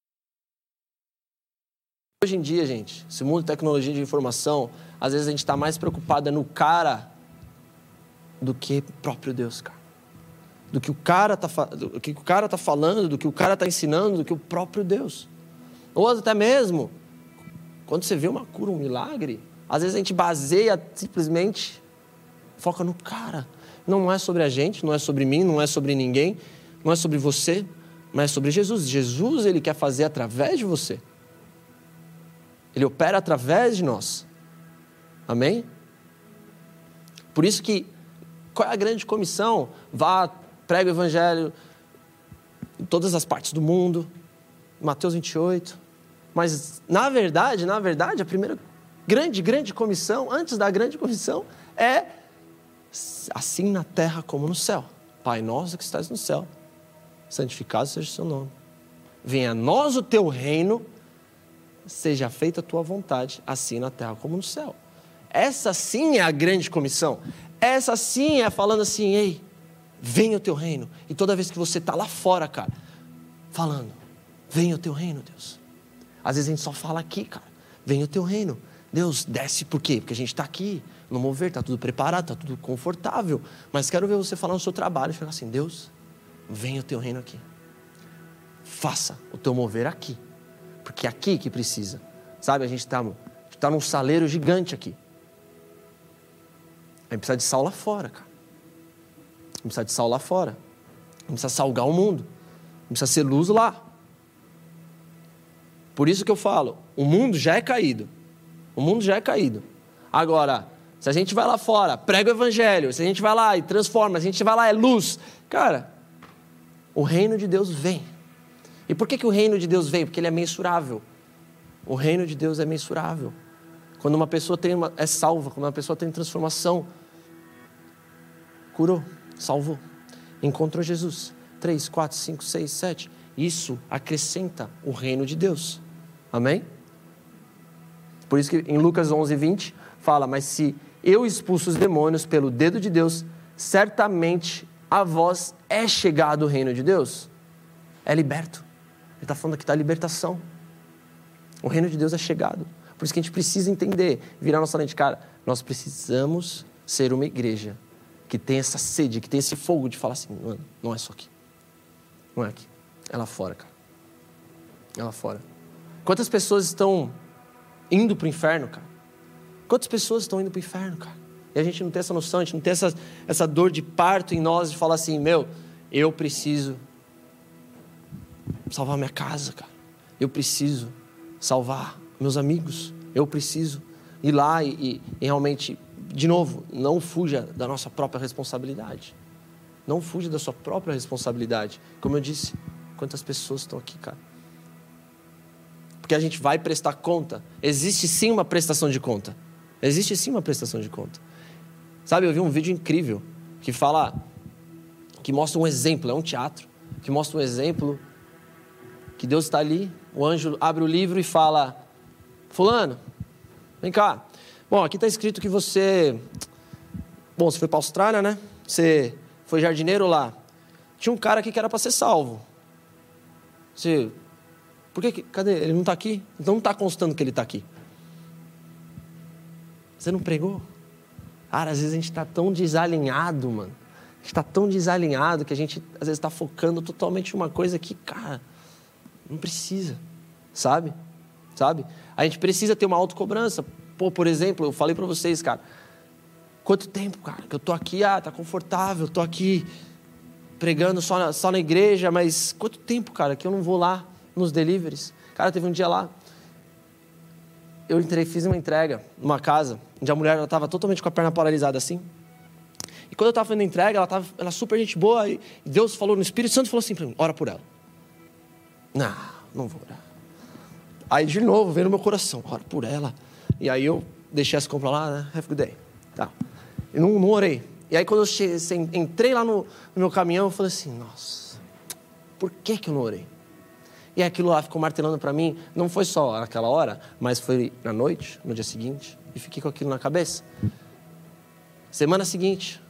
hoje em dia, gente, esse mundo de tecnologia de informação, às vezes a gente está mais preocupado no cara do que próprio Deus, cara. Do que o cara está do que o cara tá falando, do que o cara está ensinando, do que o próprio Deus. Ou até mesmo, quando você vê uma cura, um milagre, às vezes a gente baseia simplesmente, foca no cara. Não é sobre a gente, não é sobre mim, não é sobre ninguém, não é sobre você, mas é sobre Jesus. Jesus ele quer fazer através de você. Ele opera através de nós. Amém? Por isso que qual é a grande comissão? Vá, prega o evangelho em todas as partes do mundo. Mateus 28. Mas na verdade, na verdade, a primeira grande, grande comissão, antes da grande comissão, é assim na terra como no céu. Pai nosso que estás no céu, santificado seja o seu nome. Venha a nós o teu reino, seja feita a tua vontade, assim na terra como no céu. Essa sim é a grande comissão. Essa sim é falando assim, ei, venha o teu reino. E toda vez que você está lá fora, cara, falando, venha o teu reino, Deus. Às vezes a gente só fala aqui, cara, venha o teu reino. Deus, desce por quê? Porque a gente está aqui, no mover, está tudo preparado, está tudo confortável. Mas quero ver você falar no seu trabalho e falar assim, Deus, venha o teu reino aqui. Faça o teu mover aqui. Porque é aqui que precisa. Sabe, a gente está tá num saleiro gigante aqui. A gente precisa de sal lá fora, cara. A gente precisa de sal lá fora. A gente precisa salgar o mundo. A gente precisa ser luz lá. Por isso que eu falo, o mundo já é caído. O mundo já é caído. Agora, se a gente vai lá fora, prega o evangelho, se a gente vai lá e transforma, se a gente vai lá é luz, cara, o reino de Deus vem. E por que, que o reino de Deus veio? Porque ele é mensurável. O reino de Deus é mensurável. Quando uma pessoa tem uma, é salva, quando uma pessoa tem transformação, curou, salvou, encontrou Jesus. 3, 4, 5, 6, 7. Isso acrescenta o reino de Deus. Amém? Por isso que em Lucas 11, 20 fala: Mas se eu expulso os demônios pelo dedo de Deus, certamente a vós é chegado o reino de Deus. É liberto. Ele está falando aqui da libertação. O reino de Deus é chegado. Por isso que a gente precisa entender, virar nossa lente. Cara, nós precisamos ser uma igreja que tem essa sede, que tem esse fogo de falar assim, mano, não é só aqui. Não é aqui. É lá fora, cara. É lá fora. Quantas pessoas estão indo para o inferno, cara? Quantas pessoas estão indo para o inferno, cara? E a gente não tem essa noção, a gente não tem essa, essa dor de parto em nós de falar assim, meu, eu preciso salvar minha casa, cara. Eu preciso salvar meus amigos. Eu preciso ir lá e, e, e realmente, de novo, não fuja da nossa própria responsabilidade. Não fuja da sua própria responsabilidade. Como eu disse, quantas pessoas estão aqui, cara? Porque a gente vai prestar conta. Existe sim uma prestação de conta. Existe sim uma prestação de conta. Sabe, eu vi um vídeo incrível que fala, que mostra um exemplo, é um teatro, que mostra um exemplo que Deus está ali, o anjo abre o livro e fala: Fulano, vem cá. Bom, aqui está escrito que você. Bom, você foi para a Austrália, né? Você foi jardineiro lá. Tinha um cara aqui que era para ser salvo. Você. Por que. Cadê? Ele não está aqui? Então não está constando que ele está aqui. Você não pregou? Cara, às vezes a gente está tão desalinhado, mano. A gente está tão desalinhado que a gente às vezes está focando totalmente em uma coisa que, cara, não precisa, sabe? Sabe? A gente precisa ter uma autocobrança. Pô, por exemplo, eu falei para vocês, cara, quanto tempo, cara, que eu tô aqui, ah, tá confortável, tô aqui pregando só na, só na igreja, mas quanto tempo, cara, que eu não vou lá nos deliveries? Cara, teve um dia lá, eu entrei, fiz uma entrega numa casa, onde a mulher estava totalmente com a perna paralisada assim. E quando eu estava fazendo a entrega, ela estava ela super gente boa, e Deus falou no Espírito Santo falou assim para mim: ora por ela. Não, não vou orar. Aí de novo veio no meu coração, ora por ela. E aí eu deixei as compras lá, né? Have a good day. Tá. E não, não orei. E aí quando eu cheguei, entrei lá no, no meu caminhão, eu falei assim, nossa, por que que eu não orei? E aquilo lá ficou martelando para mim, não foi só naquela hora, mas foi na noite, no dia seguinte, e fiquei com aquilo na cabeça. Semana seguinte,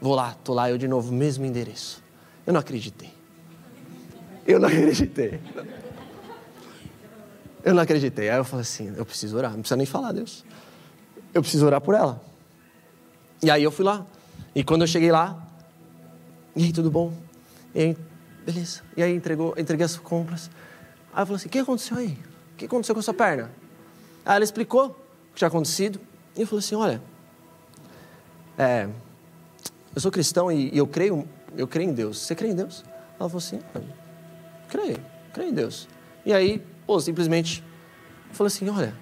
vou lá, tô lá eu de novo, mesmo endereço. Eu não acreditei. Eu não acreditei. Eu não acreditei. Aí eu falei assim: eu preciso orar, não precisa nem falar, Deus. Eu preciso orar por ela. E aí eu fui lá. E quando eu cheguei lá, e aí, tudo bom? E aí, beleza. E aí entregou, entreguei as compras. Aí eu falei assim: o que aconteceu aí? O que aconteceu com a sua perna? Aí ela explicou o que tinha acontecido. E eu falei assim: olha, é, eu sou cristão e, e, eu creio, eu creio em Deus. Você crê em Deus? Ela falou assim: creio, creio em Deus. E aí, pô, simplesmente, eu falei assim, olha,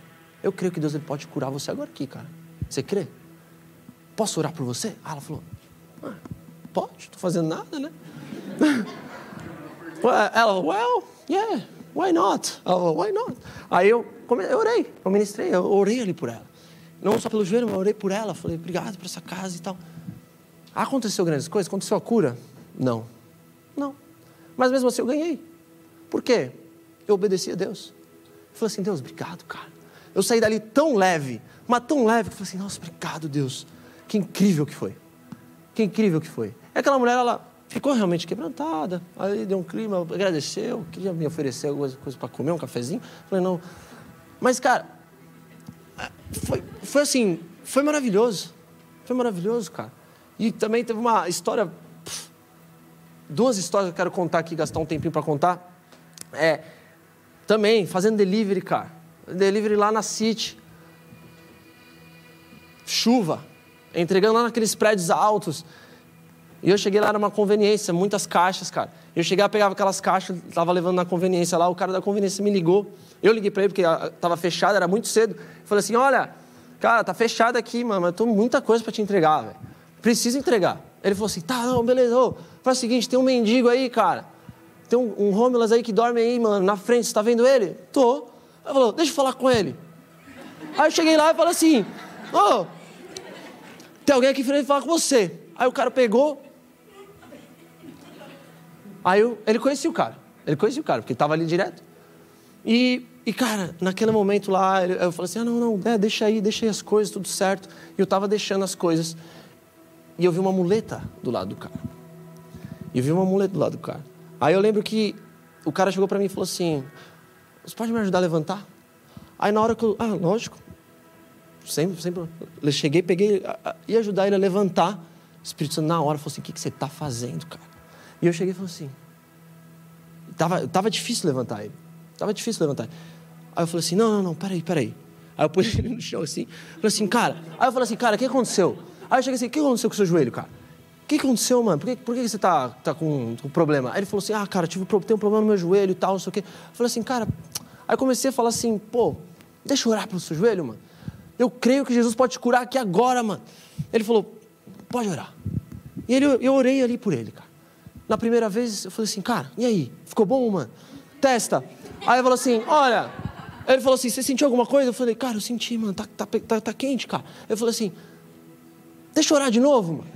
eu creio que Deus ele pode curar você agora aqui, cara. Você crê? Posso orar por você? Ah, ela falou, ah, pode, estou fazendo nada, né? (laughs) ela, well, yeah, why not? Ela falou, why not? Aí eu, eu orei, eu ministrei, eu orei ali por ela. Não só pelo joelho, mas orei por ela. Falei, obrigado por essa casa e tal. Aconteceu grandes coisas? Aconteceu a cura? Não. Não. Mas mesmo assim eu ganhei. Por quê? Eu obedeci a Deus. Eu falei assim, Deus, obrigado, cara. Eu saí dali tão leve, mas tão leve, que eu falei assim, nossa, obrigado, Deus. Que incrível que foi. Que incrível que foi. E aquela mulher, ela ficou realmente quebrantada. Aí deu um clima, agradeceu, queria me oferecer alguma coisa para comer, um cafezinho. Falei, não. Mas, cara, foi, foi assim, foi maravilhoso. Foi maravilhoso, cara. E também teve uma história duas histórias que eu quero contar aqui, gastar um tempinho para contar. É, também, fazendo delivery, cara. Delivery lá na City. Chuva. Entregando lá naqueles prédios altos. E eu cheguei lá numa conveniência, muitas caixas, cara. Eu cheguei, pegava aquelas caixas, estava levando na conveniência lá, o cara da conveniência me ligou. Eu liguei para ele porque estava fechado, era muito cedo. falei assim: olha, cara, tá fechado aqui, mano, mas eu tô muita coisa para te entregar, velho. Preciso entregar. Ele falou assim: tá, não, beleza, ô, faz o seguinte, tem um mendigo aí, cara. tem um, um aí que dorme aí, mano, na frente, você tá vendo ele? Tô. Aí falou, deixa eu falar com ele. Aí eu cheguei lá e falei assim, ô, oh, tem alguém aqui frente falar com você. Aí o cara pegou. Aí eu, ele conhecia o cara. Ele conhecia o cara, porque estava ali direto. E, e, cara, naquele momento lá, eu falei assim: ah, não, não, é, deixa aí, deixa aí as coisas, tudo certo. E eu estava deixando as coisas. E eu vi uma muleta do lado do cara. E eu vi uma muleta do lado do cara. Aí eu lembro que o cara chegou para mim e falou assim: Você pode me ajudar a levantar? Aí na hora que eu. Ah, lógico. Sempre, sempre. Eu cheguei, peguei, ia ajudar ele a levantar. O Espírito Santo, na hora, falou assim: O que, que você está fazendo, cara? E eu cheguei e falei assim: Tava, tava difícil levantar ele. Tava difícil levantar. Aí eu falei assim: Não, não, não, peraí, peraí. Aí eu pus ele no chão assim. Falei assim, cara. Aí eu falei assim, cara, o que aconteceu? Aí eu cheguei assim: O que aconteceu com o seu joelho, cara? O que aconteceu, mano? Por que, por que você tá, tá com, com problema? Aí ele falou assim: Ah, cara, tive, tenho um problema no meu joelho e tal, não sei o quê. Eu falei assim, cara. Aí comecei a falar assim: Pô, deixa eu orar pelo seu joelho, mano. Eu creio que Jesus pode te curar aqui agora, mano. Ele falou: Pode orar. E ele, eu orei ali por ele, cara. Na primeira vez, eu falei assim, cara, e aí? Ficou bom, mano? Testa. Aí ele falou assim, olha. Ele falou assim, você sentiu alguma coisa? Eu falei, cara, eu senti, mano, tá, tá, tá, tá quente, cara. Eu falei assim, deixa eu orar de novo, mano.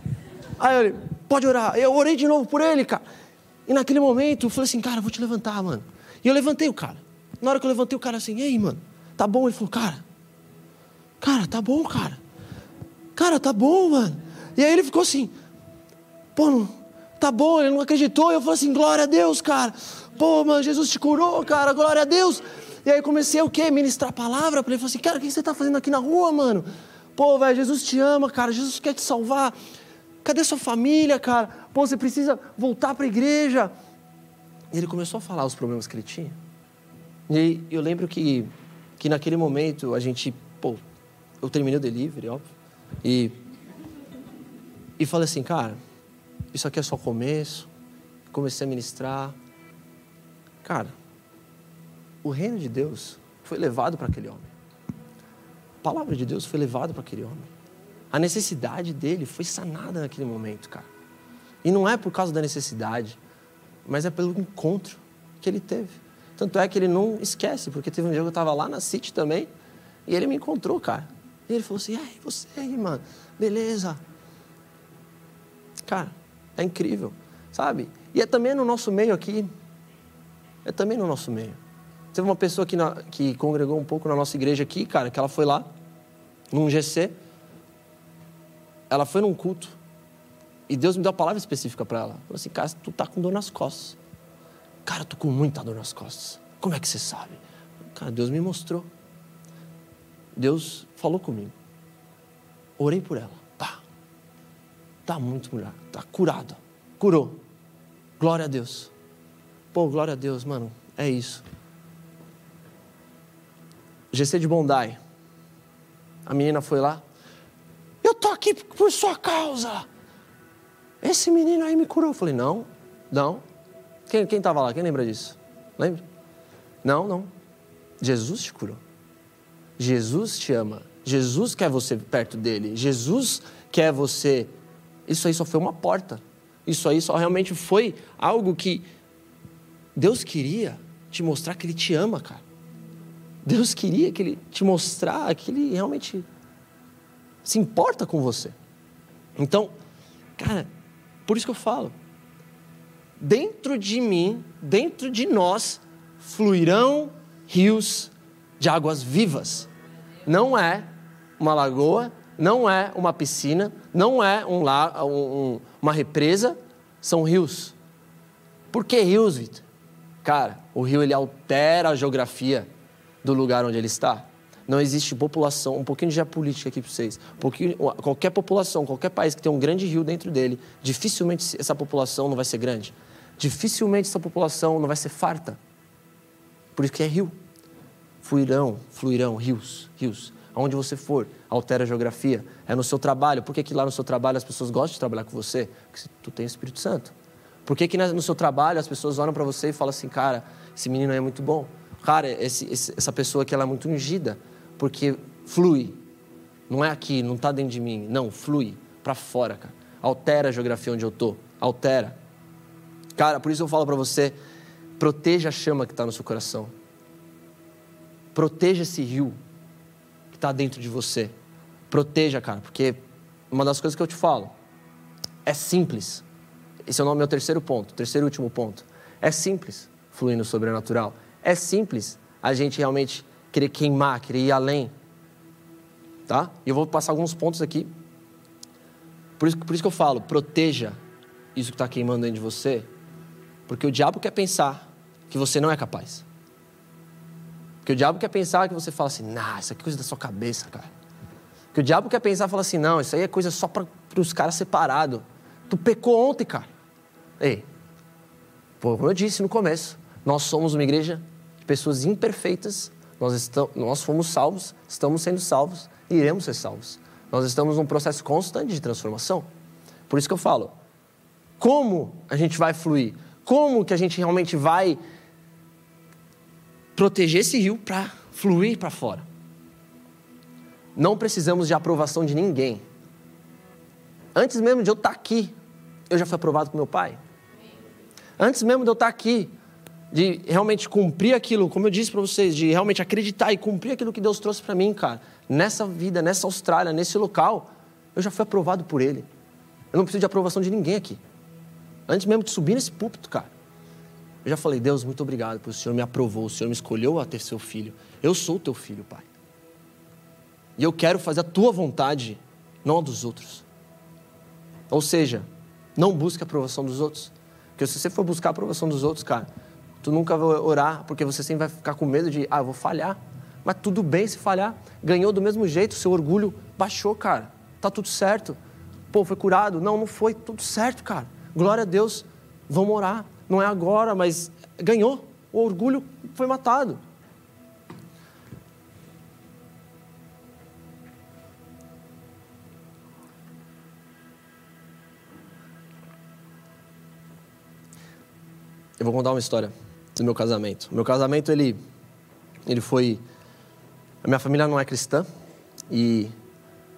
Aí ele, pode orar. Eu orei de novo por ele, cara. E naquele momento, eu falei assim, cara, eu vou te levantar, mano. E eu levantei o cara. Na hora que eu levantei o cara assim, e aí, mano, tá bom? Ele falou, cara, cara, tá bom, cara. Cara, tá bom, mano. E aí ele ficou assim, pô, não, tá bom, ele não acreditou. Eu falei assim, glória a Deus, cara. Pô, mano, Jesus te curou, cara, glória a Deus. E aí comecei o quê? Ministrar a palavra para ele. Falei assim, cara, o que você tá fazendo aqui na rua, mano? Pô, velho, Jesus te ama, cara, Jesus quer te salvar. Cadê sua família, cara? Pô, você precisa voltar para a igreja. E ele começou a falar os problemas que ele tinha. E eu lembro que, que naquele momento a gente, pô, eu terminei o delivery, óbvio. E, e falei assim, cara, isso aqui é só começo. Comecei a ministrar. Cara, o reino de Deus foi levado para aquele homem. A palavra de Deus foi levada para aquele homem. A necessidade dele foi sanada naquele momento, cara. E não é por causa da necessidade, mas é pelo encontro que ele teve. Tanto é que ele não esquece, porque teve um dia que eu estava lá na City também, e ele me encontrou, cara. E ele falou assim: ai, você aí, mano, beleza. Cara, é incrível, sabe? E é também no nosso meio aqui. É também no nosso meio. Teve uma pessoa que, na, que congregou um pouco na nossa igreja aqui, cara, que ela foi lá, num GC. Ela foi num culto. E Deus me deu uma palavra específica para ela. Falou assim, cara, tu tá com dor nas costas. Cara, eu tô com muita dor nas costas. Como é que você sabe? Cara, Deus me mostrou. Deus falou comigo. Orei por ela. Está muito melhor. Está curado. Curou. Glória a Deus. Pô, glória a Deus, mano. É isso. GC de Bondai. A menina foi lá. Eu tô aqui por sua causa. Esse menino aí me curou. Eu falei, não, não. Quem, quem tava lá? Quem lembra disso? Lembra? Não, não. Jesus te curou. Jesus te ama. Jesus quer você perto dele. Jesus quer você isso aí só foi uma porta. Isso aí só realmente foi algo que Deus queria te mostrar que Ele te ama, cara. Deus queria que Ele te mostrar que Ele realmente se importa com você. Então, cara, por isso que eu falo. Dentro de mim, dentro de nós, fluirão rios de águas vivas. Não é uma lagoa, não é uma piscina, não é um, um, uma represa, são rios. Por que rios, Vitor? Cara, o rio ele altera a geografia do lugar onde ele está. Não existe população, um pouquinho de geopolítica aqui para vocês. Qualquer população, qualquer país que tem um grande rio dentro dele, dificilmente essa população não vai ser grande. Dificilmente essa população não vai ser farta. Por isso que é rio. Fluirão, fluirão, rios, rios aonde você for, altera a geografia. É no seu trabalho. Por que, que lá no seu trabalho as pessoas gostam de trabalhar com você? Porque tu tem o Espírito Santo. Por que, que no seu trabalho as pessoas olham para você e falam assim, cara, esse menino é muito bom. Cara, esse, essa pessoa aqui ela é muito ungida. Porque flui. Não é aqui, não está dentro de mim. Não, flui para fora, cara. Altera a geografia onde eu tô. Altera. Cara, por isso eu falo para você, proteja a chama que está no seu coração. Proteja esse rio está dentro de você. Proteja, cara, porque uma das coisas que eu te falo é simples. Esse é o meu terceiro ponto, terceiro e último ponto. É simples fluir no sobrenatural. É simples a gente realmente querer queimar, querer ir além. Tá? E eu vou passar alguns pontos aqui. Por isso, por isso que eu falo, proteja isso que está queimando dentro de você, porque o diabo quer pensar que você não é capaz. Porque o diabo quer pensar que você fala assim, nah, isso aqui é coisa da sua cabeça, cara. Porque o diabo quer pensar e fala assim, não, isso aí é coisa só para os caras separados. Tu pecou ontem, cara. Ei, pô, como eu disse no começo, nós somos uma igreja de pessoas imperfeitas, nós, estamos, nós fomos salvos, estamos sendo salvos e iremos ser salvos. Nós estamos num processo constante de transformação. Por isso que eu falo, como a gente vai fluir? Como que a gente realmente vai proteger esse rio para fluir para fora? Não precisamos de aprovação de ninguém. Antes mesmo de eu estar tá aqui, eu já fui aprovado com meu pai. Antes mesmo de eu estar tá aqui, de realmente cumprir aquilo, como eu disse para vocês, de realmente acreditar e cumprir aquilo que Deus trouxe para mim, cara, nessa vida, nessa Austrália, nesse local, eu já fui aprovado por Ele. Eu não preciso de aprovação de ninguém aqui. Antes mesmo de subir nesse púlpito, cara. Eu já falei, Deus, muito obrigado, porque o Senhor me aprovou, o Senhor me escolheu a ter seu filho. Eu sou teu filho, Pai. E eu quero fazer a tua vontade, não a dos outros. Ou seja, não busque a aprovação dos outros. Porque se você for buscar a aprovação dos outros, cara, tu nunca vai orar, porque você sempre vai ficar com medo de, ah, eu vou falhar. Mas tudo bem se falhar. Ganhou do mesmo jeito, seu orgulho baixou, cara. Tá tudo certo. Pô, foi curado? Não, não foi. Tudo certo, cara. Glória a Deus, vamos orar. Não é agora, mas ganhou. O orgulho foi matado. Eu vou contar uma história do meu casamento. meu casamento, ele, ele foi... A minha família não é cristã e,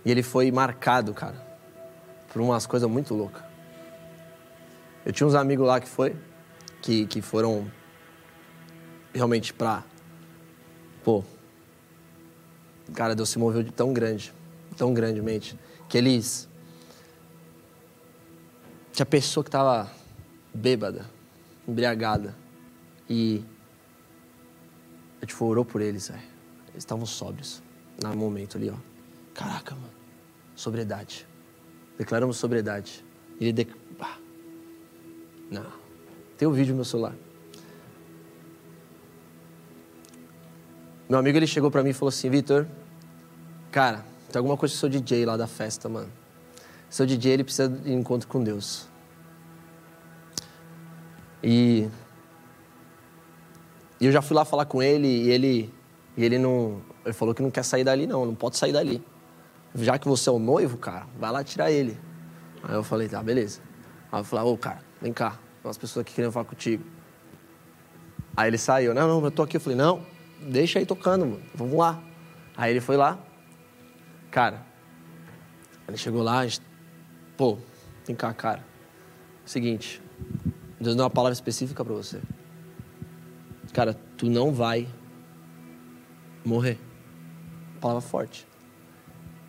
e ele foi marcado, cara, por umas coisas muito loucas. Eu tinha uns amigos lá que foi, que, que foram realmente pra. Pô. Cara, Deus se moveu de tão grande, tão grandemente, que eles. Tinha pessoa que tava bêbada, embriagada. E. A gente orou por eles, velho. Eles estavam sóbrios. No momento ali, ó. Caraca, mano. Sobriedade. Declaramos sobriedade. Ele de... Não. Tem o um vídeo no meu celular. Meu amigo ele chegou para mim e falou assim: Vitor, cara, tem alguma coisa o seu DJ lá da festa, mano. Seu DJ ele precisa de encontro com Deus. E, e eu já fui lá falar com ele e ele e ele não, ele falou que não quer sair dali não, não pode sair dali. Já que você é o noivo, cara, vai lá tirar ele. Aí eu falei, tá, beleza. Aí eu falei, ô, cara, vem cá, umas pessoas que queriam falar contigo. Aí ele saiu, não, não, eu tô aqui. Eu falei, não, deixa aí tocando, mano, vamos lá. Aí ele foi lá, cara, ele chegou lá, gente, pô, vem cá, cara. Seguinte, Deus deu uma palavra específica para você. Cara, tu não vai morrer. Palavra forte.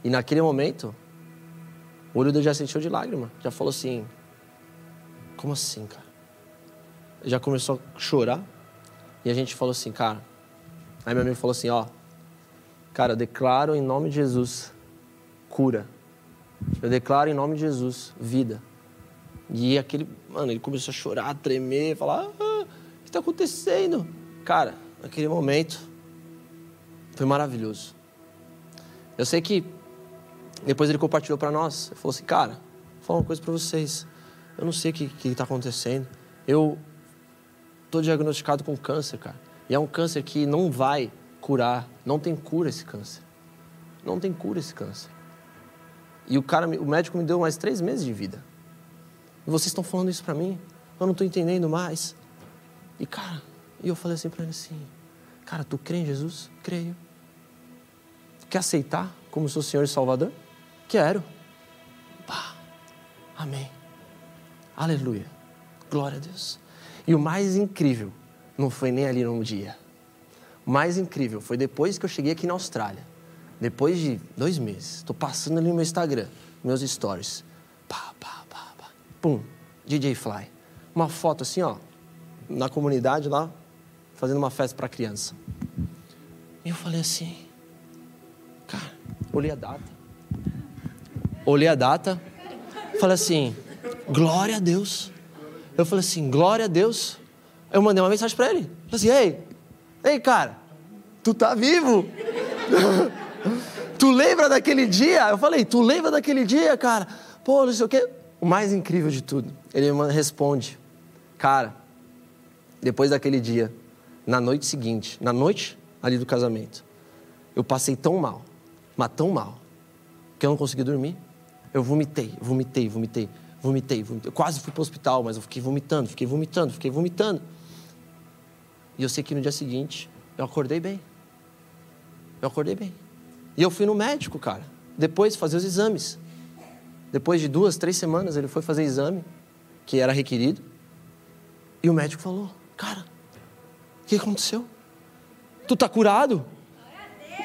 E naquele momento, o olho dele já se encheu de lágrima. Já falou assim: como assim, cara? Já começou a chorar. E a gente falou assim, cara. Aí meu amigo falou assim, ó. Cara, eu declaro em nome de Jesus cura. Eu declaro em nome de Jesus vida. E aquele, mano, ele começou a chorar, a tremer, falar: ah, o que está acontecendo? Cara, naquele momento foi maravilhoso. Eu sei que depois ele compartilhou para nós. Ele falou assim: cara, vou falar uma coisa para vocês. Eu não sei o que está acontecendo. Eu estou diagnosticado com câncer, cara. E é um câncer que não vai curar. Não tem cura esse câncer. Não tem cura esse câncer. E o cara, o médico me deu mais três meses de vida. E vocês estão falando isso para mim? Eu não estou entendendo mais. E cara, e eu falei assim para ele assim, cara, tu crê em Jesus? Creio. Quer aceitar como seu Senhor e Salvador? Quero. Pá. Amém. Aleluia. Glória a Deus. E o mais incrível não foi nem ali no dia. O mais incrível foi depois que eu cheguei aqui na Austrália. Depois de dois meses, estou passando ali no meu Instagram, meus stories. Pá, pá, pá, pá. Pum, DJ Fly. Uma foto assim, ó, na comunidade lá, fazendo uma festa para criança. E eu falei assim, cara, olhei a data. Olhei a data, falei assim, glória a Deus. Eu falei assim, glória a Deus. Eu mandei uma mensagem para ele. Falei assim, ei, ei, cara, tu tá vivo? (laughs) tu lembra daquele dia? Eu falei, tu lembra daquele dia, cara? Pô, não sei o quê. O mais incrível de tudo, ele responde, cara, depois daquele dia, na noite seguinte, na noite ali do casamento, eu passei tão mal, mas tão mal, que eu não consegui dormir. Eu vomitei, vomitei, vomitei, vomitei, vomitei. Eu quase fui para o hospital, mas eu fiquei vomitando, fiquei vomitando, fiquei vomitando. E eu sei que no dia seguinte, eu acordei bem. Eu acordei bem. E eu fui no médico, cara, depois fazer os exames. Depois de duas, três semanas, ele foi fazer exame, que era requerido. E o médico falou: Cara, o que aconteceu? Tu tá curado?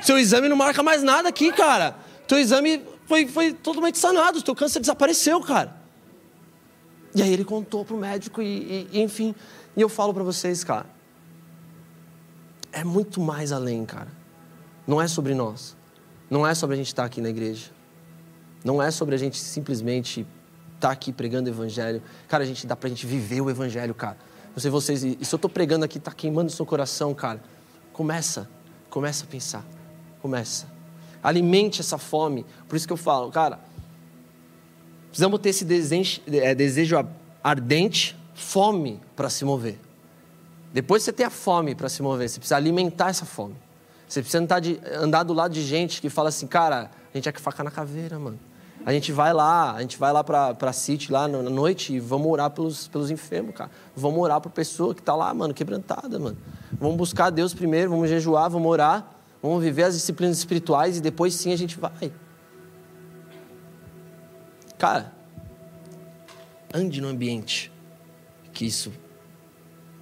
Seu exame não marca mais nada aqui, cara. Teu exame foi, foi totalmente sanado, teu câncer desapareceu, cara. E aí ele contou pro médico e, e enfim. E eu falo para vocês, cara, é muito mais além, cara. Não é sobre nós. Não é sobre a gente estar aqui na igreja. Não é sobre a gente simplesmente estar aqui pregando o evangelho. Cara, a gente dá pra gente viver o evangelho, cara. Não sei vocês, e se eu estou pregando aqui, está queimando o seu coração, cara. Começa, começa a pensar. Começa. Alimente essa fome. Por isso que eu falo, cara, precisamos ter esse desejo, é, desejo ardente, fome para se mover. Depois você ter a fome para se mover, você precisa alimentar essa fome. Você precisa andar, de, andar do lado de gente que fala assim, cara, a gente é que faca na caveira, mano. A gente vai lá, a gente vai lá pra, pra City lá na noite e vamos orar pelos, pelos enfermos, cara. Vamos orar por pessoa que tá lá, mano, quebrantada, mano. Vamos buscar Deus primeiro, vamos jejuar, vamos orar, vamos viver as disciplinas espirituais e depois sim a gente vai. Cara, ande no ambiente que isso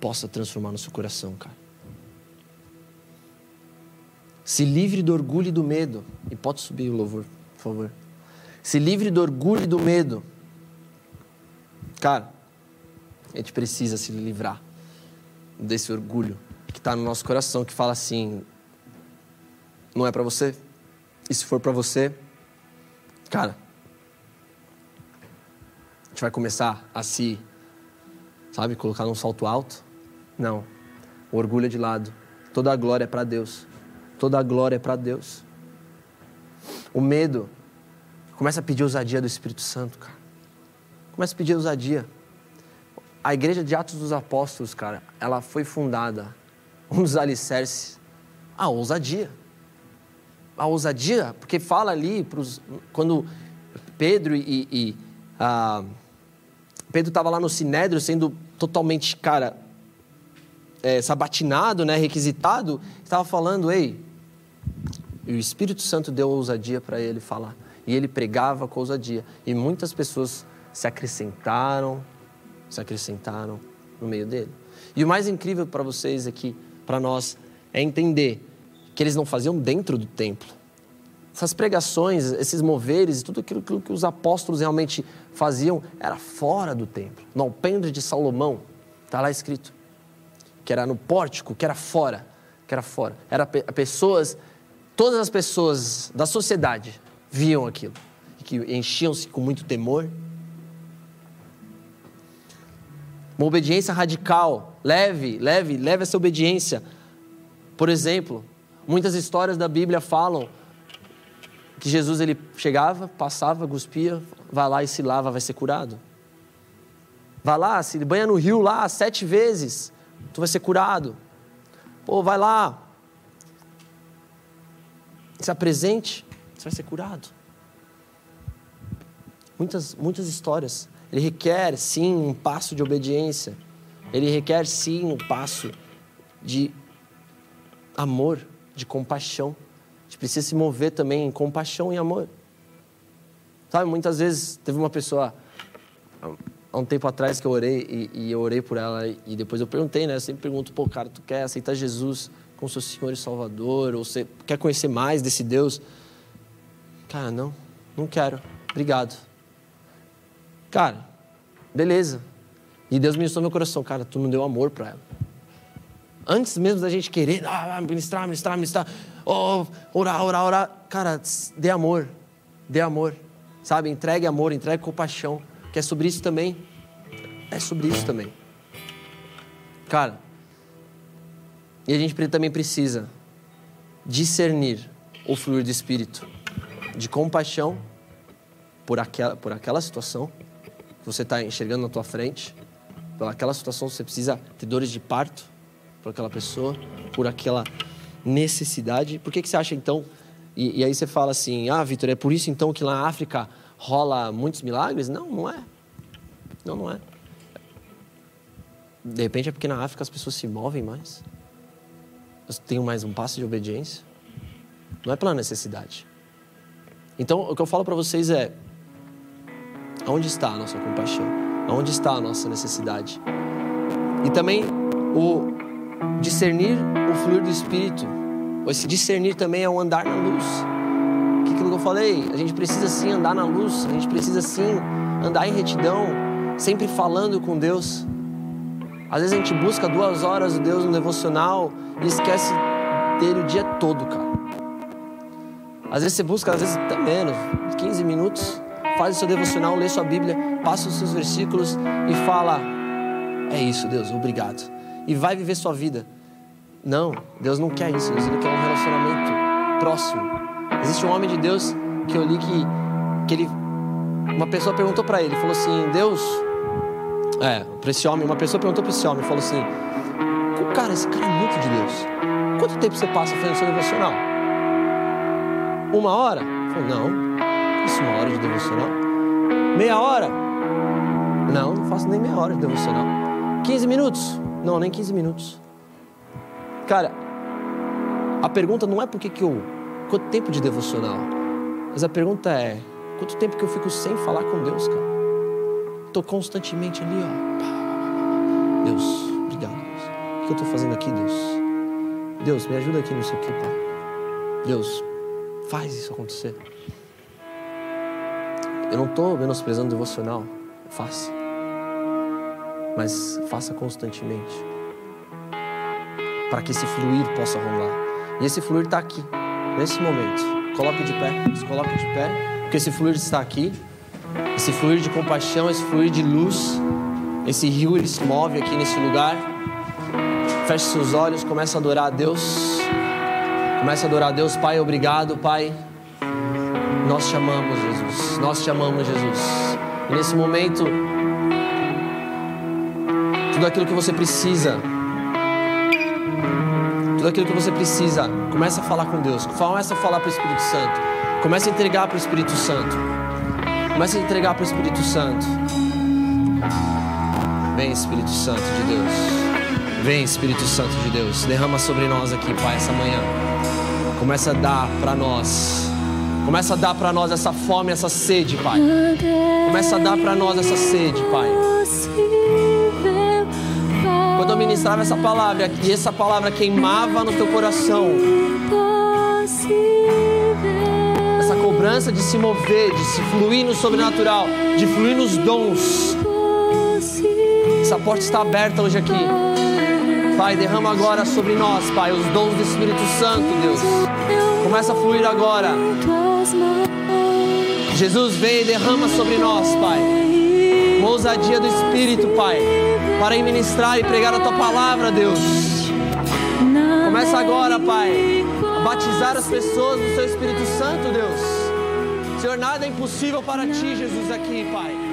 possa transformar no seu coração, cara. Se livre do orgulho e do medo. E pode subir o louvor, por favor. Se livre do orgulho e do medo. Cara, a gente precisa se livrar desse orgulho que está no nosso coração, que fala assim: não é para você. E se for para você, cara, gente vai começar a se, sabe, colocar num salto alto? Não. O orgulho é de lado. Toda a glória é para Deus. Toda a glória é para Deus. O medo Começa a pedir ousadia do Espírito Santo, cara. Começa a pedir ousadia. A igreja de Atos dos Apóstolos, cara, ela foi fundada, um dos alicerces, a ousadia. A ousadia, porque fala ali, pros, quando Pedro e. e ah, Pedro estava lá no Sinédrio sendo totalmente, cara, é, sabatinado, né, requisitado, estava falando, ei, e o Espírito Santo deu ousadia para ele falar e ele pregava com ousadia. E muitas pessoas se acrescentaram, se acrescentaram no meio dele. E o mais incrível para vocês aqui, para nós, é entender que eles não faziam dentro do templo. Essas pregações, esses moveres, tudo aquilo, aquilo que os apóstolos realmente faziam era fora do templo. No alpendre de Salomão, está lá escrito, que era no pórtico, que era fora, que era fora. Era pessoas, todas as pessoas da sociedade viam aquilo, que enchiam-se com muito temor. Uma obediência radical, leve, leve, leve essa obediência. Por exemplo, muitas histórias da Bíblia falam que Jesus ele chegava, passava, cuspia, vai lá e se lava, vai ser curado. Vai lá, se banha no rio lá sete vezes, tu vai ser curado. Pô, vai lá, se apresente, você vai ser curado. Muitas, muitas histórias. Ele requer, sim, um passo de obediência. Ele requer, sim, um passo de amor, de compaixão. Gente precisa se mover também em compaixão e amor. Sabe, muitas vezes teve uma pessoa, há um tempo atrás que eu orei e, e, eu orei por ela e depois eu perguntei, né? Eu sempre pergunto, pô, cara, tu quer aceitar Jesus como seu Senhor e Salvador? Ou você quer conhecer mais desse Deus? Cara, não, não quero. Obrigado. Cara, beleza. E Deus ministrou meu coração, cara, tu não deu amor para ela. Antes mesmo da gente querer ah, ministrar, ministrar, ministrar, oh, orar, orar, orar, cara, dê amor, dê amor, sabe? Entregue amor, entregue compaixão, que é sobre isso também. É sobre isso também. Cara, e a gente também precisa discernir o fluir do Espírito de compaixão por aquela, por aquela situação que você está enxergando na tua frente, por aquela situação que você precisa ter dores de parto por aquela pessoa, por aquela necessidade. Por que, que você acha então? E, e aí você fala assim: ah, Vitor, é por isso então que lá na África rola muitos milagres? Não, não é. Não, não é. De repente é porque na África as pessoas se movem mais. Elas têm mais um passo de obediência. Não é pela necessidade. Então, o que eu falo para vocês é: aonde está a nossa compaixão? Aonde está a nossa necessidade? E também o discernir o fluir do Espírito. Esse discernir também é o andar na luz. Que aquilo que eu falei, a gente precisa sim andar na luz, a gente precisa sim andar em retidão, sempre falando com Deus. Às vezes a gente busca duas horas o Deus no devocional e esquece dele o dia todo, cara. Às vezes você busca, às vezes até menos, 15 minutos, faz o seu devocional, lê sua Bíblia, passa os seus versículos e fala: É isso, Deus, obrigado. E vai viver sua vida. Não, Deus não quer isso, Deus quer um relacionamento próximo. Existe um homem de Deus que eu li que, que ele. Uma pessoa perguntou para ele, falou assim: Deus. É, para esse homem, uma pessoa perguntou para esse homem, falou assim: Cara, esse cara é muito de Deus. Quanto tempo você passa fazendo seu devocional? Uma hora? Falei, não, isso uma hora de devocional. Meia hora? Não, não faço nem meia hora de devocional. 15 minutos? Não, nem 15 minutos. Cara, a pergunta não é por que eu. Quanto tempo de devocional? Mas a pergunta é: quanto tempo que eu fico sem falar com Deus, cara? Tô constantemente ali, ó. Deus, obrigado, Deus. O que eu tô fazendo aqui, Deus? Deus, me ajuda aqui nisso aqui, Pai. Deus, Faz isso acontecer. Eu não estou menosprezando o devocional. Faça. Mas faça constantemente. Para que esse fluir possa rolar. E esse fluir está aqui, nesse momento. Coloque de pé, coloque de pé, porque esse fluir está aqui. Esse fluir de compaixão, esse fluir de luz, esse rio ele se move aqui nesse lugar. Feche seus olhos, comece a adorar a Deus. Comece a adorar a Deus, Pai, obrigado, Pai. Nós te amamos, Jesus. Nós te amamos, Jesus. E nesse momento, tudo aquilo que você precisa, tudo aquilo que você precisa, comece a falar com Deus. Comece a falar para o Espírito Santo. Comece a entregar para o Espírito Santo. Comece a entregar para o Espírito Santo. Vem, Espírito Santo de Deus. Vem, Espírito Santo de Deus. Derrama sobre nós aqui, Pai, essa manhã. Começa a dar para nós. Começa a dar para nós essa fome, essa sede, Pai. Começa a dar para nós essa sede, Pai. Ministrava essa palavra e essa palavra queimava no teu coração, essa cobrança de se mover, de se fluir no sobrenatural, de fluir nos dons. Essa porta está aberta hoje aqui. Pai, derrama agora sobre nós, Pai, os dons do Espírito Santo, Deus. Começa a fluir agora. Jesus, vem e derrama sobre nós, Pai. Uma ousadia do Espírito, Pai, para ministrar e pregar a Tua palavra, Deus. Começa agora, Pai, a batizar as pessoas no Seu Espírito Santo, Deus. Senhor, nada é impossível para Ti, Jesus, aqui, Pai.